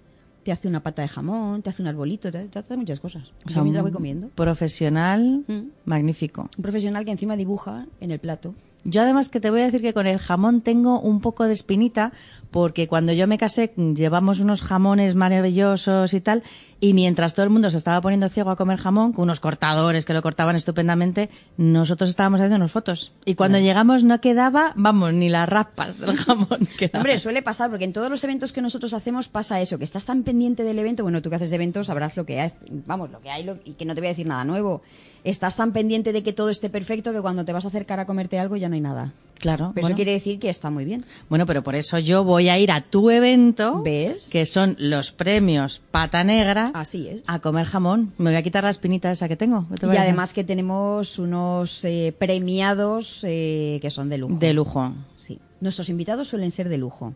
te hace una pata de jamón, te hace un arbolito, te, te hace muchas cosas. O sea, mientras voy comiendo. Profesional, Mm. magnífico. Un profesional que encima dibuja en el plato. Yo además que te voy a decir que con el jamón tengo un poco de espinita, porque cuando yo me casé llevamos unos jamones maravillosos y tal, Y mientras todo el mundo se estaba poniendo ciego a comer jamón, con unos cortadores que lo cortaban estupendamente, nosotros estábamos haciendo fotos. Y cuando llegamos no quedaba, vamos, ni las raspas del jamón. <laughs> quedaban. Hombre, suele pasar, porque en todos los eventos que nosotros hacemos pasa eso, que estás tan pendiente del evento, bueno, tú que haces eventos sabrás lo que hay, vamos, lo que hay lo- y que no te voy a decir nada nuevo. Estás tan pendiente de que todo esté perfecto que cuando te vas a acercar a comerte algo ya no hay nada. Claro. Pero bueno. eso quiere decir que está muy bien. Bueno, pero por eso yo voy a ir a tu evento, ¿Ves? que son los premios Pata Negra, Así es. a comer jamón. Me voy a quitar la espinita esa que tengo. ¿Qué te Y además que tenemos unos eh, premiados eh, que son de lujo. De lujo. Sí. Nuestros invitados suelen ser de lujo.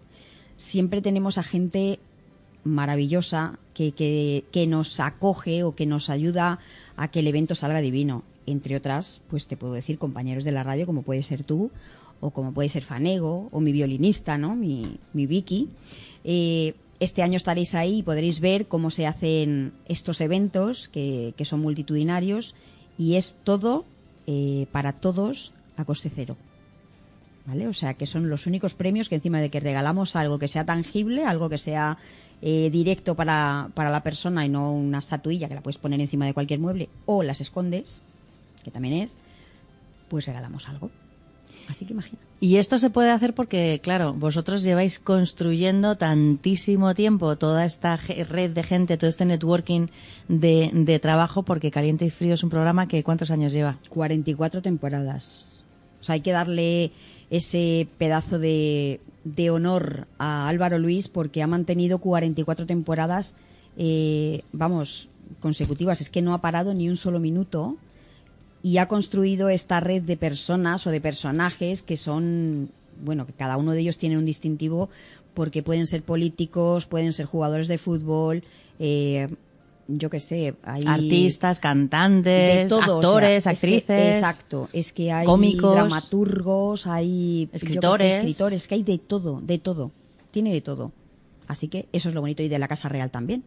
Siempre tenemos a gente maravillosa que, que, que nos acoge o que nos ayuda a que el evento salga divino. Entre otras, pues te puedo decir compañeros de la radio como puede ser tú o como puede ser Fanego o mi violinista, ¿no? Mi, mi Vicky. Eh, este año estaréis ahí y podréis ver cómo se hacen estos eventos que, que son multitudinarios y es todo eh, para todos a coste cero. ¿Vale? O sea, que son los únicos premios que encima de que regalamos algo que sea tangible, algo que sea eh, directo para, para la persona y no una estatuilla que la puedes poner encima de cualquier mueble o las escondes, que también es, pues regalamos algo. Así que imagina. Y esto se puede hacer porque, claro, vosotros lleváis construyendo tantísimo tiempo toda esta red de gente, todo este networking de, de trabajo, porque Caliente y Frío es un programa que ¿cuántos años lleva? 44 temporadas. O sea, hay que darle ese pedazo de, de honor a Álvaro Luis porque ha mantenido 44 temporadas, eh, vamos, consecutivas. Es que no ha parado ni un solo minuto y ha construido esta red de personas o de personajes que son, bueno, que cada uno de ellos tiene un distintivo porque pueden ser políticos, pueden ser jugadores de fútbol, eh, yo qué sé, hay Artistas, cantantes, o actores, sea, es que- actrices. exacto, es que hay cómicos, dramaturgos, hay sé, escritores. escritores, que hay de todo, de todo, tiene de todo. Así que eso es lo bonito y de la Casa Real también.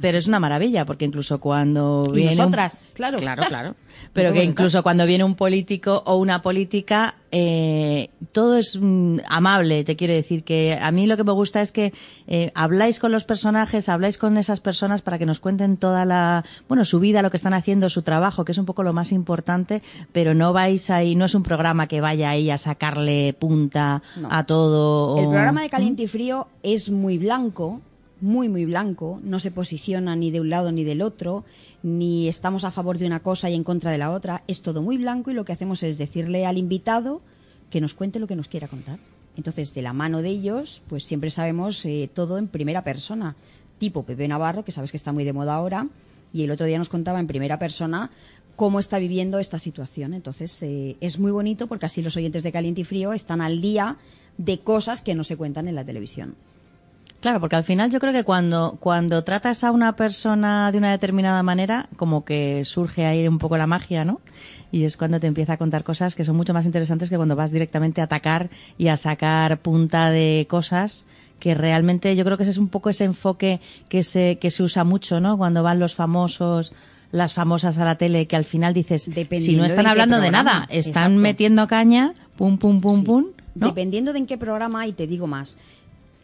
Pero es una maravilla, porque incluso cuando Y viene. un- claro. Claro, claro. <laughs> Pero que incluso cuando viene un político o una política, eh, todo es mm, amable. Te quiero decir que a mí lo que me gusta es que eh, habláis con los personajes, habláis con esas personas para que nos cuenten toda la, bueno, su vida, lo que están haciendo, su trabajo, que es un poco lo más importante, pero no vais ahí, no es un programa que vaya ahí a sacarle punta No. a todo. El programa de Caliente y Frío es muy blanco, muy, muy blanco. No se posiciona ni de un lado ni del otro, ni estamos a favor de una cosa y en contra de la otra. Es todo muy blanco y lo que hacemos es decirle al invitado que nos cuente lo que nos quiera contar. Entonces, de la mano de ellos, pues siempre sabemos eh, todo en primera persona. Tipo Pepe Navarro, que sabes que está muy de moda ahora, y el otro día nos contaba en primera persona cómo está viviendo esta situación. Entonces, eh, es muy bonito porque así los oyentes de Caliente y Frío están al día de cosas que no se cuentan en la televisión. Claro, porque al final yo creo que cuando, cuando tratas a una persona de una determinada manera, como que surge ahí un poco la magia, ¿no? Y es cuando te empieza a contar cosas que son mucho más interesantes que cuando vas directamente a atacar y a sacar punta de cosas que realmente yo creo que ese es un poco ese enfoque que se, que se usa mucho, ¿no? Cuando van los famosos, las famosas a la tele, que al final dices, si no están de hablando de nada, están Exacto. metiendo caña, pum, pum, pum, Sí. pum, ¿no? Dependiendo de en qué programa, y te digo más,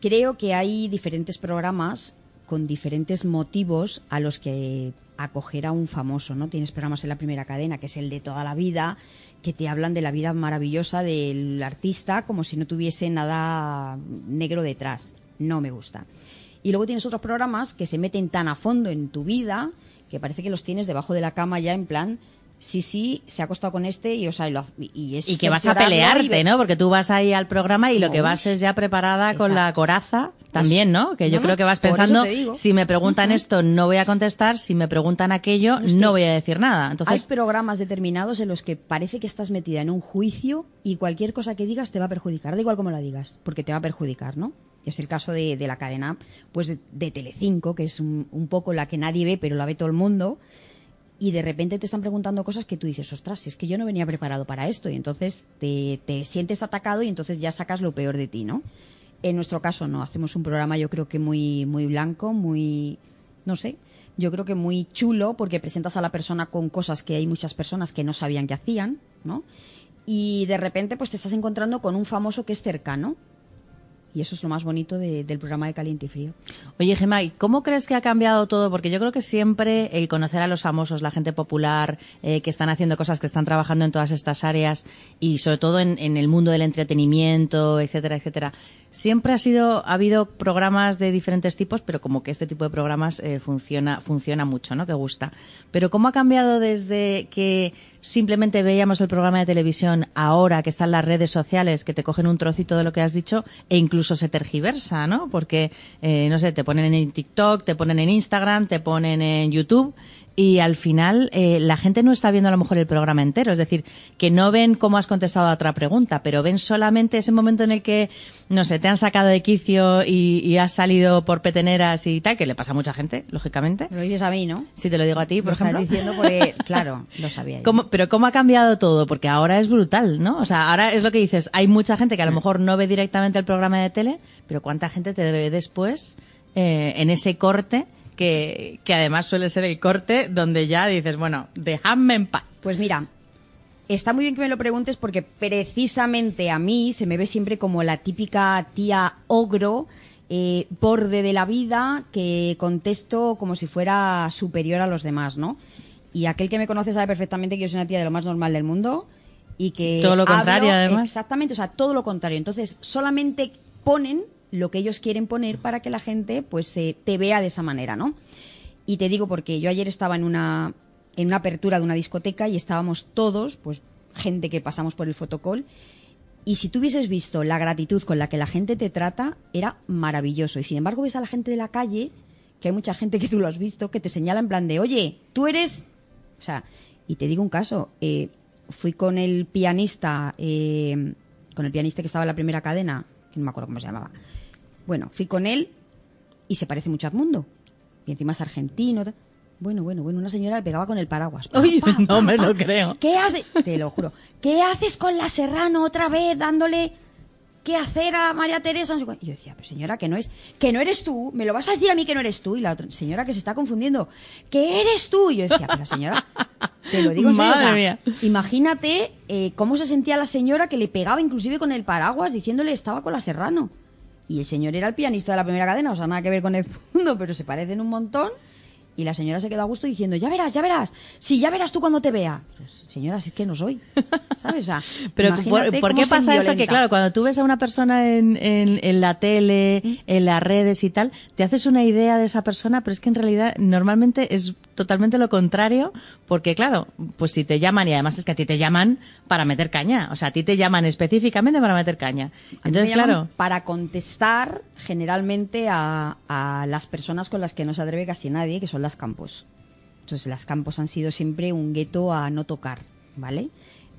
creo que hay diferentes programas con diferentes motivos a los que acoger a un famoso, ¿no? Tienes programas en la primera cadena, que es el de toda la vida, que te hablan de la vida maravillosa del artista como si no tuviese nada negro detrás. No me gusta. Y luego tienes otros programas que se meten tan a fondo en tu vida que parece que los tienes debajo de la cama ya en plan, sí, sí, se ha acostado con este y, o sea, y, lo- y es Y que vas a y pelearte, ¿no? Porque tú vas ahí al programa y lo que vas es ya preparada con la coraza también, ¿no? Que yo No, creo que vas pensando, si me preguntan esto no voy a contestar, si me preguntan aquello Es que no voy a decir nada. Hay Entonces, programas determinados en los que parece que estás metida en un juicio y cualquier cosa que digas te va a perjudicar, da igual cómo la digas, porque te va a perjudicar, ¿no? Y es el caso de, de la cadena pues de, de Telecinco, que es un, un poco la que nadie ve, pero la ve todo el mundo, y de repente te están preguntando cosas que tú dices, ostras, es que yo no venía preparado para esto, y entonces te, te sientes atacado y entonces ya sacas lo peor de ti, ¿no? En nuestro caso no, hacemos un programa yo creo que muy, muy blanco, muy, no sé, yo creo que muy chulo porque presentas a la persona con cosas que hay muchas personas que no sabían que hacían, ¿no? Y de repente pues te estás encontrando con un famoso que es cercano. Y eso es lo más bonito de- del programa de Caliente y Frío. Oye, Gemma, ¿y cómo crees que ha cambiado todo? Porque yo creo que siempre el conocer a los famosos, la gente popular, eh, que están haciendo cosas, que están trabajando en todas estas áreas y sobre todo en el mundo del entretenimiento, etcétera, etcétera, siempre ha sido, ha habido programas de diferentes tipos, pero como que este tipo de programas eh, funciona, funciona mucho, ¿no? Que gusta. Pero ¿cómo ha cambiado desde que simplemente veíamos el programa de televisión ahora que están las redes sociales que te cogen un trocito de lo que has dicho e incluso se tergiversa, ¿no? Porque, eh, no sé, te ponen en TikTok, te ponen en Instagram, te ponen en YouTube y al final eh, la gente no está viendo a lo mejor el programa entero, es decir, que no ven cómo has contestado a otra pregunta, pero ven solamente ese momento en el que, no sé, te han sacado de quicio y, y has salido por peteneras y tal, que le pasa a mucha gente, lógicamente. Me lo dices a mí, ¿no? Si te lo digo a ti, por lo estás ejemplo. diciendo porque, <laughs> claro, lo sabía yo. ¿Cómo- pero ¿cómo ha cambiado todo? Porque ahora es brutal, ¿no? O sea, ahora es lo que dices, hay mucha gente que a lo mejor no ve directamente el programa de tele, pero ¿cuánta gente te ve después eh, en ese corte? Que, que además suele ser el corte donde ya dices, bueno, dejadme en paz. Pues mira, está muy bien que me lo preguntes porque precisamente a mí se me ve siempre como la típica tía ogro, eh, borde de la vida, que contesto como si fuera superior a los demás, ¿no? Y aquel que me conoce sabe perfectamente que yo soy una tía de lo más normal del mundo y que... Todo lo hablo- contrario, además. Exactamente, o sea, todo lo contrario. Entonces, solamente ponen lo que ellos quieren poner para que la gente pues eh, te vea de esa manera, ¿no? Y te digo porque yo ayer estaba en una en una apertura de una discoteca y estábamos todos, pues gente que pasamos por el fotocall y si tú hubieses visto la gratitud con la que la gente te trata, era maravilloso. Y sin embargo ves a la gente de la calle, que hay mucha gente que tú lo has visto, que te señala en plan de, oye, tú eres... O sea, y te digo un caso, eh, fui con el pianista, eh, con el pianista que estaba en la primera cadena, que no me acuerdo cómo se llamaba. Bueno, fui con él y se parece mucho a Edmundo. Y encima es argentino. Bueno, bueno, bueno, una señora le pegaba con el paraguas. Pa, Oye, pa, no pa, me lo creo. ¿Qué hace? Te lo juro. ¿Qué haces con la Serrano otra vez dándole qué hacer a María Teresa? No sé cuál? Y yo decía, pero señora, que no es, que no eres tú, me lo vas a decir a mí que no eres tú. Y la otra señora que se está confundiendo, que eres tú. Y yo decía, pero señora, te lo digo en serio, o Madre sea, mía. Imagínate eh, cómo se sentía la señora que le pegaba inclusive con el paraguas diciéndole estaba con la Serrano. Y el señor era el pianista de la primera cadena, o sea, nada que ver con el mundo, pero se parecen un montón. Y la señora se quedó a gusto diciendo, ya verás, ya verás, sí, ya verás tú cuando te vea. Pues, señora, si es que no soy, ¿sabes? O sea, <laughs> Pero ¿por, qué pasa eso? Que claro, cuando tú ves a una persona en, en, en la tele, en las redes y tal, te haces una idea de esa persona, pero es que en realidad normalmente es totalmente lo contrario, porque claro, pues si te llaman, y además es que a ti te llaman para meter caña, o sea, a ti te llaman específicamente para meter caña. Entonces, claro, Para contestar generalmente a, a las personas con las que no se atreve casi nadie, que son las campos. Entonces, las campos han sido siempre un gueto a no tocar, ¿vale?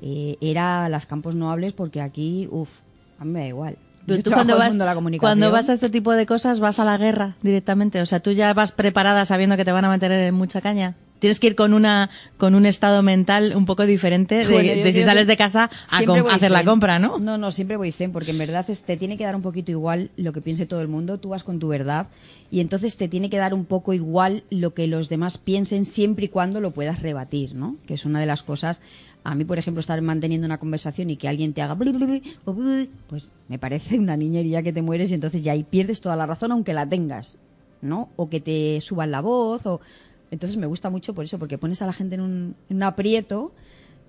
Eh, era las campos no hables porque aquí, uff, a mí me da igual. Yo tú cuando vas, cuando vas a este tipo de cosas vas a la guerra directamente. O sea, tú ya vas preparada sabiendo que te van a meter en mucha caña. Tienes que ir con una con un estado mental un poco diferente de, Bueno, yo de si sales de casa a com- hacer la compra, ¿no? No, no, siempre voy zen, porque en verdad te tiene que dar un poquito igual lo que piense todo el mundo, tú vas con tu verdad, y entonces te tiene que dar un poco igual lo que los demás piensen siempre y cuando lo puedas rebatir, ¿no? Que es una de las cosas, a mí, por ejemplo, estar manteniendo una conversación y que alguien te haga pues me parece una niñería que te mueres y entonces ya ahí pierdes toda la razón aunque la tengas, ¿no? O que te suban la voz, o... Entonces me gusta mucho por eso, porque pones a la gente en un, en un aprieto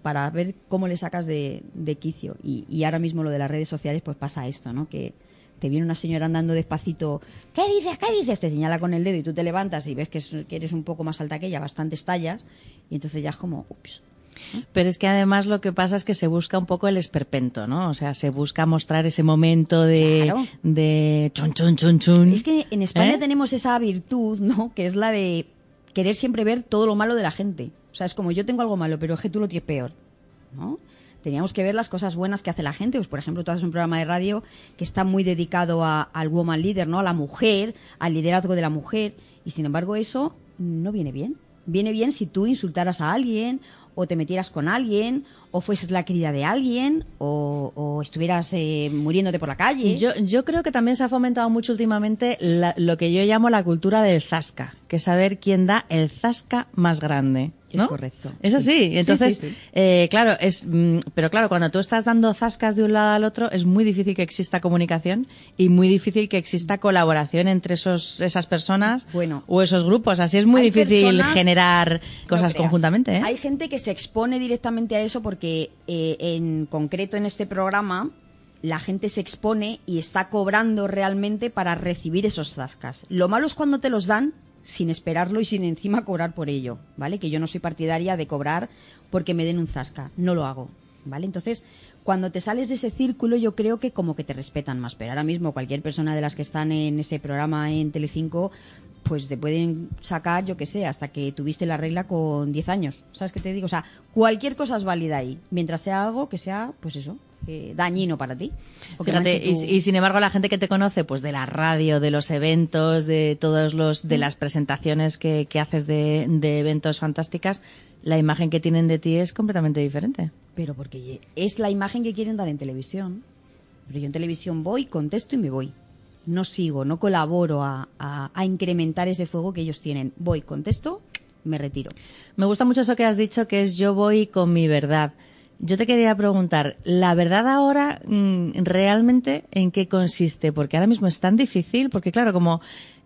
para ver cómo le sacas de, de quicio. Y, y ahora mismo lo de las redes sociales, pues pasa esto, ¿no? Que te viene una señora andando despacito, ¿qué dices? ¿Qué dices? Te señala con el dedo y tú te levantas y ves que, es- que eres un poco más alta que ella, bastantes tallas, y entonces ya es como, ups. Pero es que además lo que pasa es que se busca un poco el esperpento, ¿no? O sea, se busca mostrar ese momento de, Claro. de chun chun chun chun. Es que en España ¿Eh? tenemos esa virtud, ¿no? Que es la de querer siempre ver todo lo malo de la gente. O sea, es como yo tengo algo malo, pero es que tú lo tienes peor, ¿no? Teníamos que ver las cosas buenas que hace la gente. Pues, por ejemplo, tú haces un programa de radio que está muy dedicado al woman leader, ¿no? A la mujer, al liderazgo de la mujer. Y sin embargo, eso no viene bien. Viene bien si tú insultaras a alguien, o te metieras con alguien, o fueses la querida de alguien, o, o estuvieras eh, muriéndote por la calle. Yo, yo creo que también se ha fomentado mucho últimamente la- lo que yo llamo la cultura del zasca, que es saber quién da el zasca más grande. Es ¿no? correcto, Es sí. así. Sí, Entonces, sí, sí. eh, claro, es, mm, pero claro, cuando tú estás dando zascas de un lado al otro, es muy difícil que exista comunicación y muy difícil que exista colaboración entre esos, esas personas Bueno. o esos grupos. Así es muy difícil personas- generar cosas conjuntamente. ¿eh? Hay gente que se expone directamente a eso porque eh, en concreto en este programa la gente se expone y está cobrando realmente para recibir esos zascas. Lo malo es cuando te los dan sin esperarlo y sin encima cobrar por ello, ¿vale? Que yo no soy partidaria de cobrar porque me den un zasca, no lo hago, ¿vale? Entonces, cuando te sales de ese círculo yo creo que como que te respetan más, pero ahora mismo cualquier persona de las que están en ese programa en Telecinco pues te pueden sacar, yo que sé, hasta que tuviste la regla con 10 años. ¿Sabes qué te digo? O sea, cualquier cosa es válida ahí, mientras sea algo que sea, pues eso, eh, dañino para ti. Fíjate, tu- y, y sin embargo la gente que te conoce, pues de la radio, de los eventos, de todos los, de las presentaciones que, que haces de, de eventos fantásticas, la imagen que tienen de ti es completamente diferente. Pero porque es la imagen que quieren dar en televisión. Pero yo en televisión voy, contesto y me voy. No sigo, no colaboro a, a- a incrementar ese fuego que ellos tienen. Voy, contesto, me retiro. Me gusta mucho eso que has dicho, que es yo voy con mi verdad. Yo te quería preguntar, ¿la verdad ahora mm, realmente en qué consiste? Porque ahora mismo es tan difícil, porque claro, como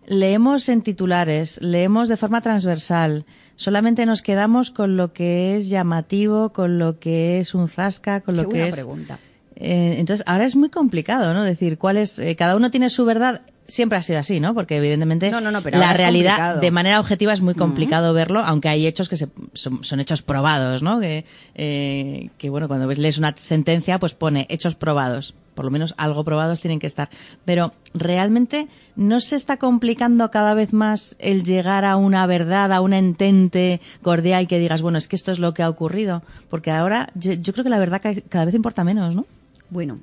leemos en titulares, leemos de forma transversal, solamente nos quedamos con lo que es llamativo, con lo que es un zasca, con Qué lo que buena es... pregunta. Eh, entonces, ahora es muy complicado, ¿no? Decir, cuál es, eh, cada uno tiene su verdad. Siempre ha sido así, ¿no? Porque evidentemente No, no, no, pero la realidad complicado. de manera objetiva es muy complicado verlo, aunque hay hechos que se- son, son hechos probados, ¿no? Que, eh, que bueno, cuando ves- lees una sentencia, pues pone hechos probados. Por lo menos algo probados tienen que estar. Pero realmente no se está complicando cada vez más el llegar a una verdad, a un entente cordial que digas, bueno, es que esto es lo que ha ocurrido. Porque ahora yo, yo creo que la verdad ca- cada vez importa menos, ¿no? Bueno,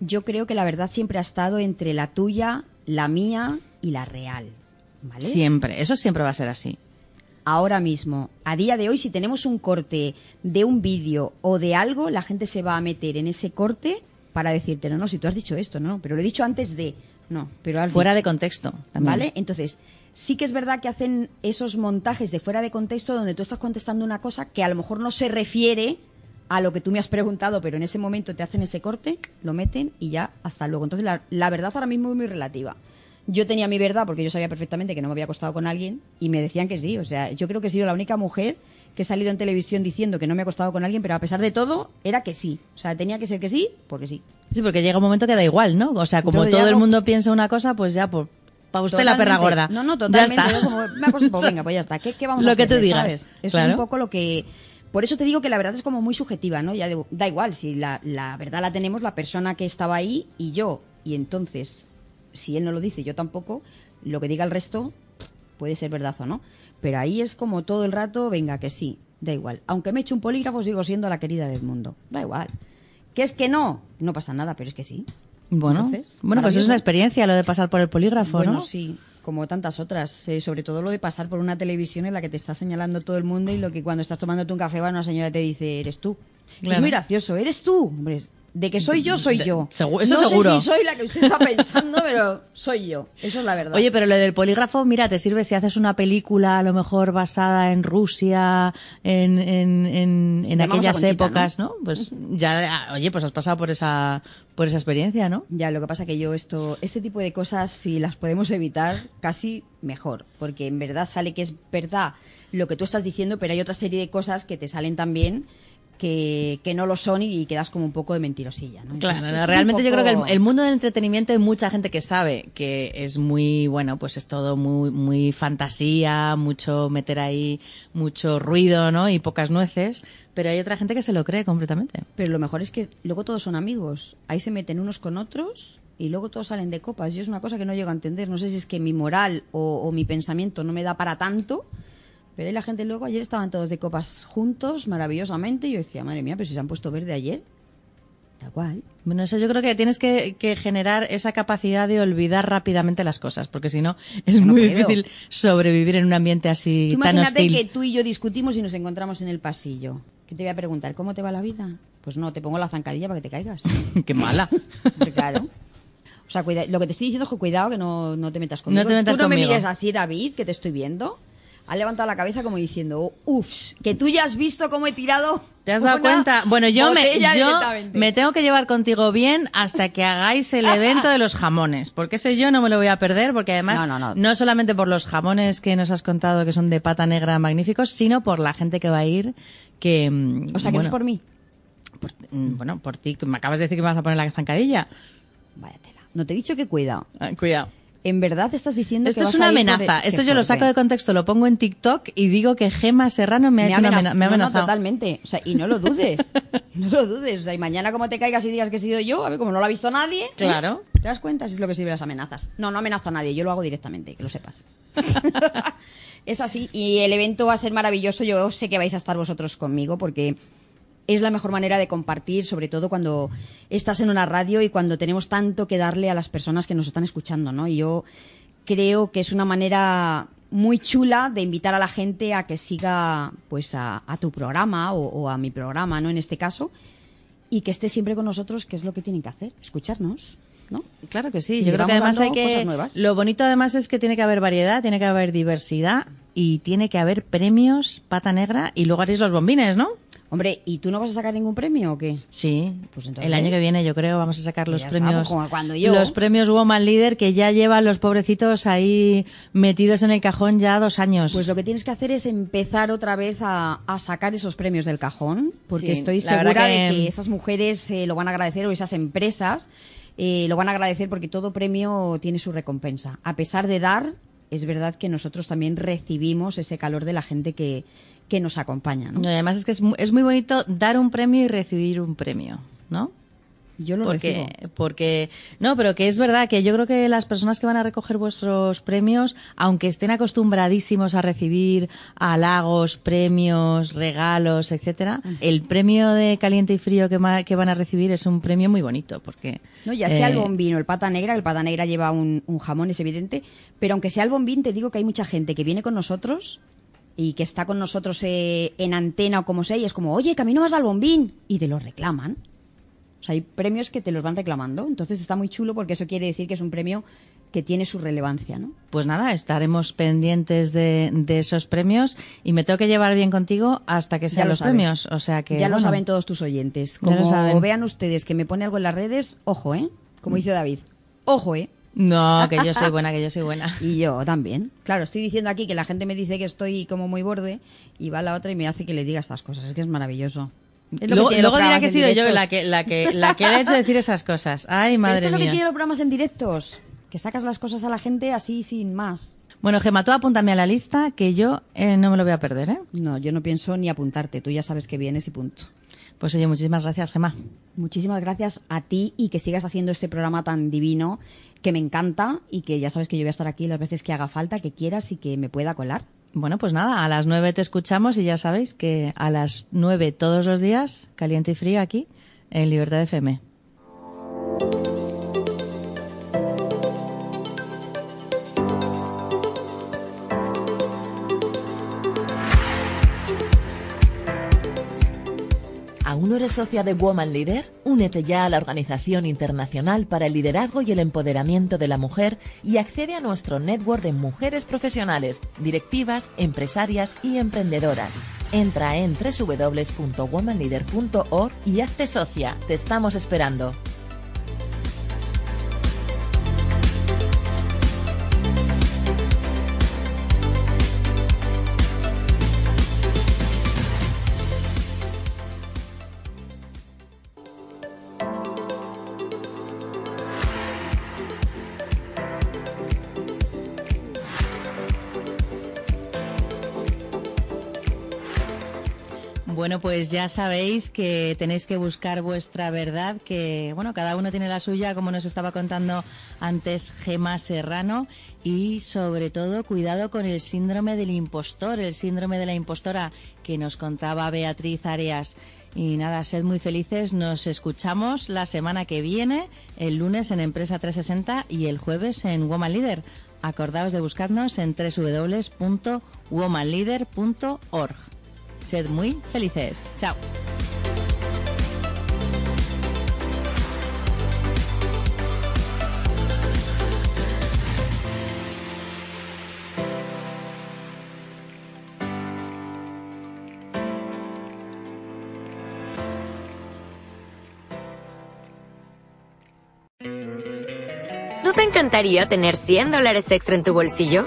yo creo que la verdad siempre ha estado entre la tuya, la mía y la real. ¿Vale? Siempre, eso siempre va a ser así. ahora mismo, a día de hoy, si tenemos un corte de un vídeo o de algo, la gente se va a meter en ese corte para decirte, no, no, si tú has dicho esto, no, pero lo he dicho antes de, no, pero has Fuera dicho. de contexto. También. ¿Vale? Entonces, sí que es verdad que hacen esos montajes de fuera de contexto donde tú estás contestando una cosa que a lo mejor no se refiere a lo que tú me has preguntado, pero en ese momento te hacen ese corte, lo meten y ya, hasta luego. Entonces, la, la verdad ahora mismo es muy relativa. Yo tenía mi verdad porque yo sabía perfectamente que no me había acostado con alguien y me decían que sí. O sea, yo creo que he sido la única mujer que he salido en televisión diciendo que no me he acostado con alguien, pero a pesar de todo, era que sí. O sea, tenía que ser que sí, porque sí. Sí, porque llega un momento que da igual, ¿no? O sea, como Entonces ya todo el no- mundo piensa una cosa, pues ya, pues, para usted la perra gorda. No, no, Ya totalmente. está. Yo como, me acuerdo, pues <laughs> venga, pues ya está. ¿Qué, qué vamos Lo a que tú digas, ¿sabes? Eso es un poco lo que... Por eso te digo que la verdad es como muy subjetiva, ¿no? Ya de- da igual, si la, la verdad la tenemos la persona que estaba ahí y yo. Y entonces, si él no lo dice, yo tampoco, lo que diga el resto puede ser verdad o no. Pero ahí es como todo el rato, venga, que sí, da igual. Aunque me eche un polígrafo, sigo siendo la querida del mundo. Da igual. ¿Que es que no? No pasa nada, pero es que sí. Bueno, Entonces, bueno pues es una experiencia lo de pasar por el polígrafo, Bueno, ¿no? sí, como tantas otras. eh, sobre todo lo de pasar por una televisión en la que te está señalando todo el mundo y lo que cuando estás tomándote un café va una señora y te dice, eres tú. Claro. Es muy gracioso, eres tú. Hombre, de que soy yo, soy yo. segu- eso no seguro. sé si soy la que usted está pensando, pero soy yo. Eso es la verdad. Oye, pero lo del polígrafo, mira, te sirve si haces una película a lo mejor basada en Rusia, en, en, en, en aquellas Conchita, épocas, ¿no? Pues ya, oye, pues has pasado por esa, por esa experiencia, ¿no? Ya, lo que pasa que yo esto, este tipo de cosas, si las podemos evitar, casi mejor, porque en verdad sale que es verdad lo que tú estás diciendo, pero hay otra serie de cosas que te salen también que, que no lo son y, quedas como un poco de mentirosilla, ¿no? Claro, Entonces, no, realmente yo creo que el, el mundo del entretenimiento hay mucha gente que sabe que es muy, bueno, pues es todo muy, muy fantasía, mucho meter ahí mucho ruido, ¿no? Y pocas nueces, pero hay otra gente que se lo cree completamente. Pero lo mejor es que luego todos son amigos, ahí se meten unos con otros y luego todos salen de copas. Yo es una cosa que no llego a entender, no sé si es que mi moral o, o mi pensamiento no me da para tanto. Pero ahí la gente luego, ayer estaban todos de copas juntos, maravillosamente, y yo decía, madre mía, pero si se han puesto verde ayer. Tal cual. Bueno, eso yo creo que tienes que, que generar esa capacidad de olvidar rápidamente las cosas, porque si no es no muy puedo. sobrevivir sobrevivir en un ambiente así Tú tan imagínate hostil. que tú y yo discutimos y nos encontramos en el pasillo. ¿Qué te voy a preguntar? ¿Cómo te va la vida? Pues no, te pongo la zancadilla para que te caigas. <laughs> Qué mala. <laughs> Claro. O sea, cuida- lo que te estoy diciendo es que cuidado que no, no te metas conmigo. No te metas tú no conmigo. me mires así, David, que te estoy viendo. Ha levantado la cabeza como diciendo, uffs, que tú ya has visto cómo he tirado. ¿Te has dado cuenta? Bueno, yo, me, yo me tengo que llevar contigo bien hasta que hagáis el evento de los jamones, porque ese yo no me lo voy a perder, porque además No, no, no. solamente por los jamones que nos has contado que son de pata negra magníficos, sino por la gente que va a ir, que... mm, O sea, que no es por mí. por- mm, bueno, por ti, que me acabas de decir que me vas a poner la zancadilla. Vaya tela. No te he dicho que cuidado. Ah, cuidado. En verdad estás diciendo Esto que es vas una a ir por amenaza. de- Esto yo lo saco de contexto, lo pongo en TikTok y digo que Gema Serrano me ha hecho una amena- amena- me ha no, no, amenazado. totalmente. O sea, y no lo dudes. <laughs> no lo dudes. O sea, y mañana como te caigas y digas que he sido yo, a ver, como no lo ha visto nadie. ¿eh? Claro. ¿Te das cuenta? Es lo que sirve las amenazas. No, no amenazo a nadie. Yo lo hago directamente, que lo sepas. <laughs> <laughs> es así. Y el evento va a ser maravilloso. Yo sé que vais a estar vosotros conmigo porque es la mejor manera de compartir, sobre todo cuando estás en una radio y cuando tenemos tanto que darle a las personas que nos están escuchando, ¿no? Y yo creo que es una manera muy chula de invitar a la gente a que siga pues a, a tu programa o, o a mi programa, ¿no? En este caso, y que esté siempre con nosotros, que es lo que tienen que hacer, escucharnos, ¿no? Claro que sí, Y yo creo que además hay que... cosas nuevas. Lo bonito además es que tiene que haber variedad, tiene que haber diversidad y tiene que haber premios, pata negra y luego haréis los bombines, ¿no? Hombre, ¿y tú no vas a sacar ningún premio o qué? Sí, Pues entonces- el año que viene yo creo vamos a sacar los premios, estamos, como cuando yo. los premios Woman Leader que ya llevan los pobrecitos ahí metidos en el cajón ya dos años. Pues lo que tienes que hacer es empezar otra vez a, a sacar esos premios del cajón, porque Sí, estoy segura que- de que esas mujeres eh, lo van a agradecer o esas empresas eh, lo van a agradecer porque todo premio tiene su recompensa. A pesar de dar, es verdad que nosotros también recibimos ese calor de la gente que, que nos acompaña. ¿no? Y además es que es muy, es muy bonito dar un premio y recibir un premio, ¿no? Yo lo porque, recibo. porque, no, pero que es verdad que yo creo que las personas que van a recoger vuestros premios, aunque estén acostumbradísimos a recibir halagos, premios, regalos, etcétera, el premio de caliente y frío que van a recibir es un premio muy bonito, porque No, ya sea el eh, bombín o el pata negra, el pata negra lleva un, un jamón, es evidente, pero aunque sea el bombín, te digo que hay mucha gente que viene con nosotros y que está con nosotros eh, en antena o como sea, y es como, oye, que a mí no me has dado el bombín, y te lo reclaman. O sea, hay premios que te los van reclamando, entonces está muy chulo porque eso quiere decir que es un premio que tiene su relevancia, ¿no? Pues nada, estaremos pendientes de, de esos premios y me tengo que llevar bien contigo hasta que Ya sean lo los sabes. premios. O sea que ya lo saben todos tus oyentes. Como vean ustedes que me pone algo en las redes, ojo, ¿eh? Como dice David, ojo, ¿eh? No, <laughs> que yo soy buena, que yo soy buena. Y yo también. Claro, estoy diciendo aquí que la gente me dice que estoy como muy borde y va la otra y me hace que le diga estas cosas. Es que es maravilloso. Es lo Luego, que luego dirá que he sido yo la que, la, que, la que le ha hecho decir esas cosas. <laughs> Ay, Pero madre esto es lo que mía. tiene los programas en directos. Que sacas las cosas a la gente así sin más. Bueno, Gemma, tú apúntame a la lista que yo eh, no me lo voy a perder, ¿eh? No, yo no pienso ni apuntarte. Tú ya sabes que vienes y punto. Pues oye, muchísimas gracias, Gemma. Muchísimas gracias a ti y que sigas haciendo este programa tan divino que me encanta y que ya sabes que yo voy a estar aquí las veces que haga falta, que quieras y que me pueda colar. Bueno, pues nada, a las nueve te escuchamos y ya sabéis que a las nueve todos los días, caliente y frío aquí, en Libertad FM. ¿Aún no eres socia de Woman Leader? Únete ya a la Organización Internacional para el Liderazgo y el Empoderamiento de la Mujer y accede a nuestro network de mujeres profesionales, directivas, empresarias y emprendedoras. Entra en www.womanleader.org y hazte socia. Te estamos esperando. Bueno, pues ya sabéis que tenéis que buscar vuestra verdad, que bueno, cada uno tiene la suya, como nos estaba contando antes Gema Serrano, y sobre todo cuidado con el síndrome del impostor, el síndrome de la impostora que nos contaba Beatriz Arias. Y nada, sed muy felices, nos escuchamos la semana que viene, el lunes en Empresa 360 y el jueves en Woman Leader. Acordaos de buscarnos en www.womanleader.org. Sed muy felices. Chao. ¿No te encantaría tener 100 dólares extra en tu bolsillo?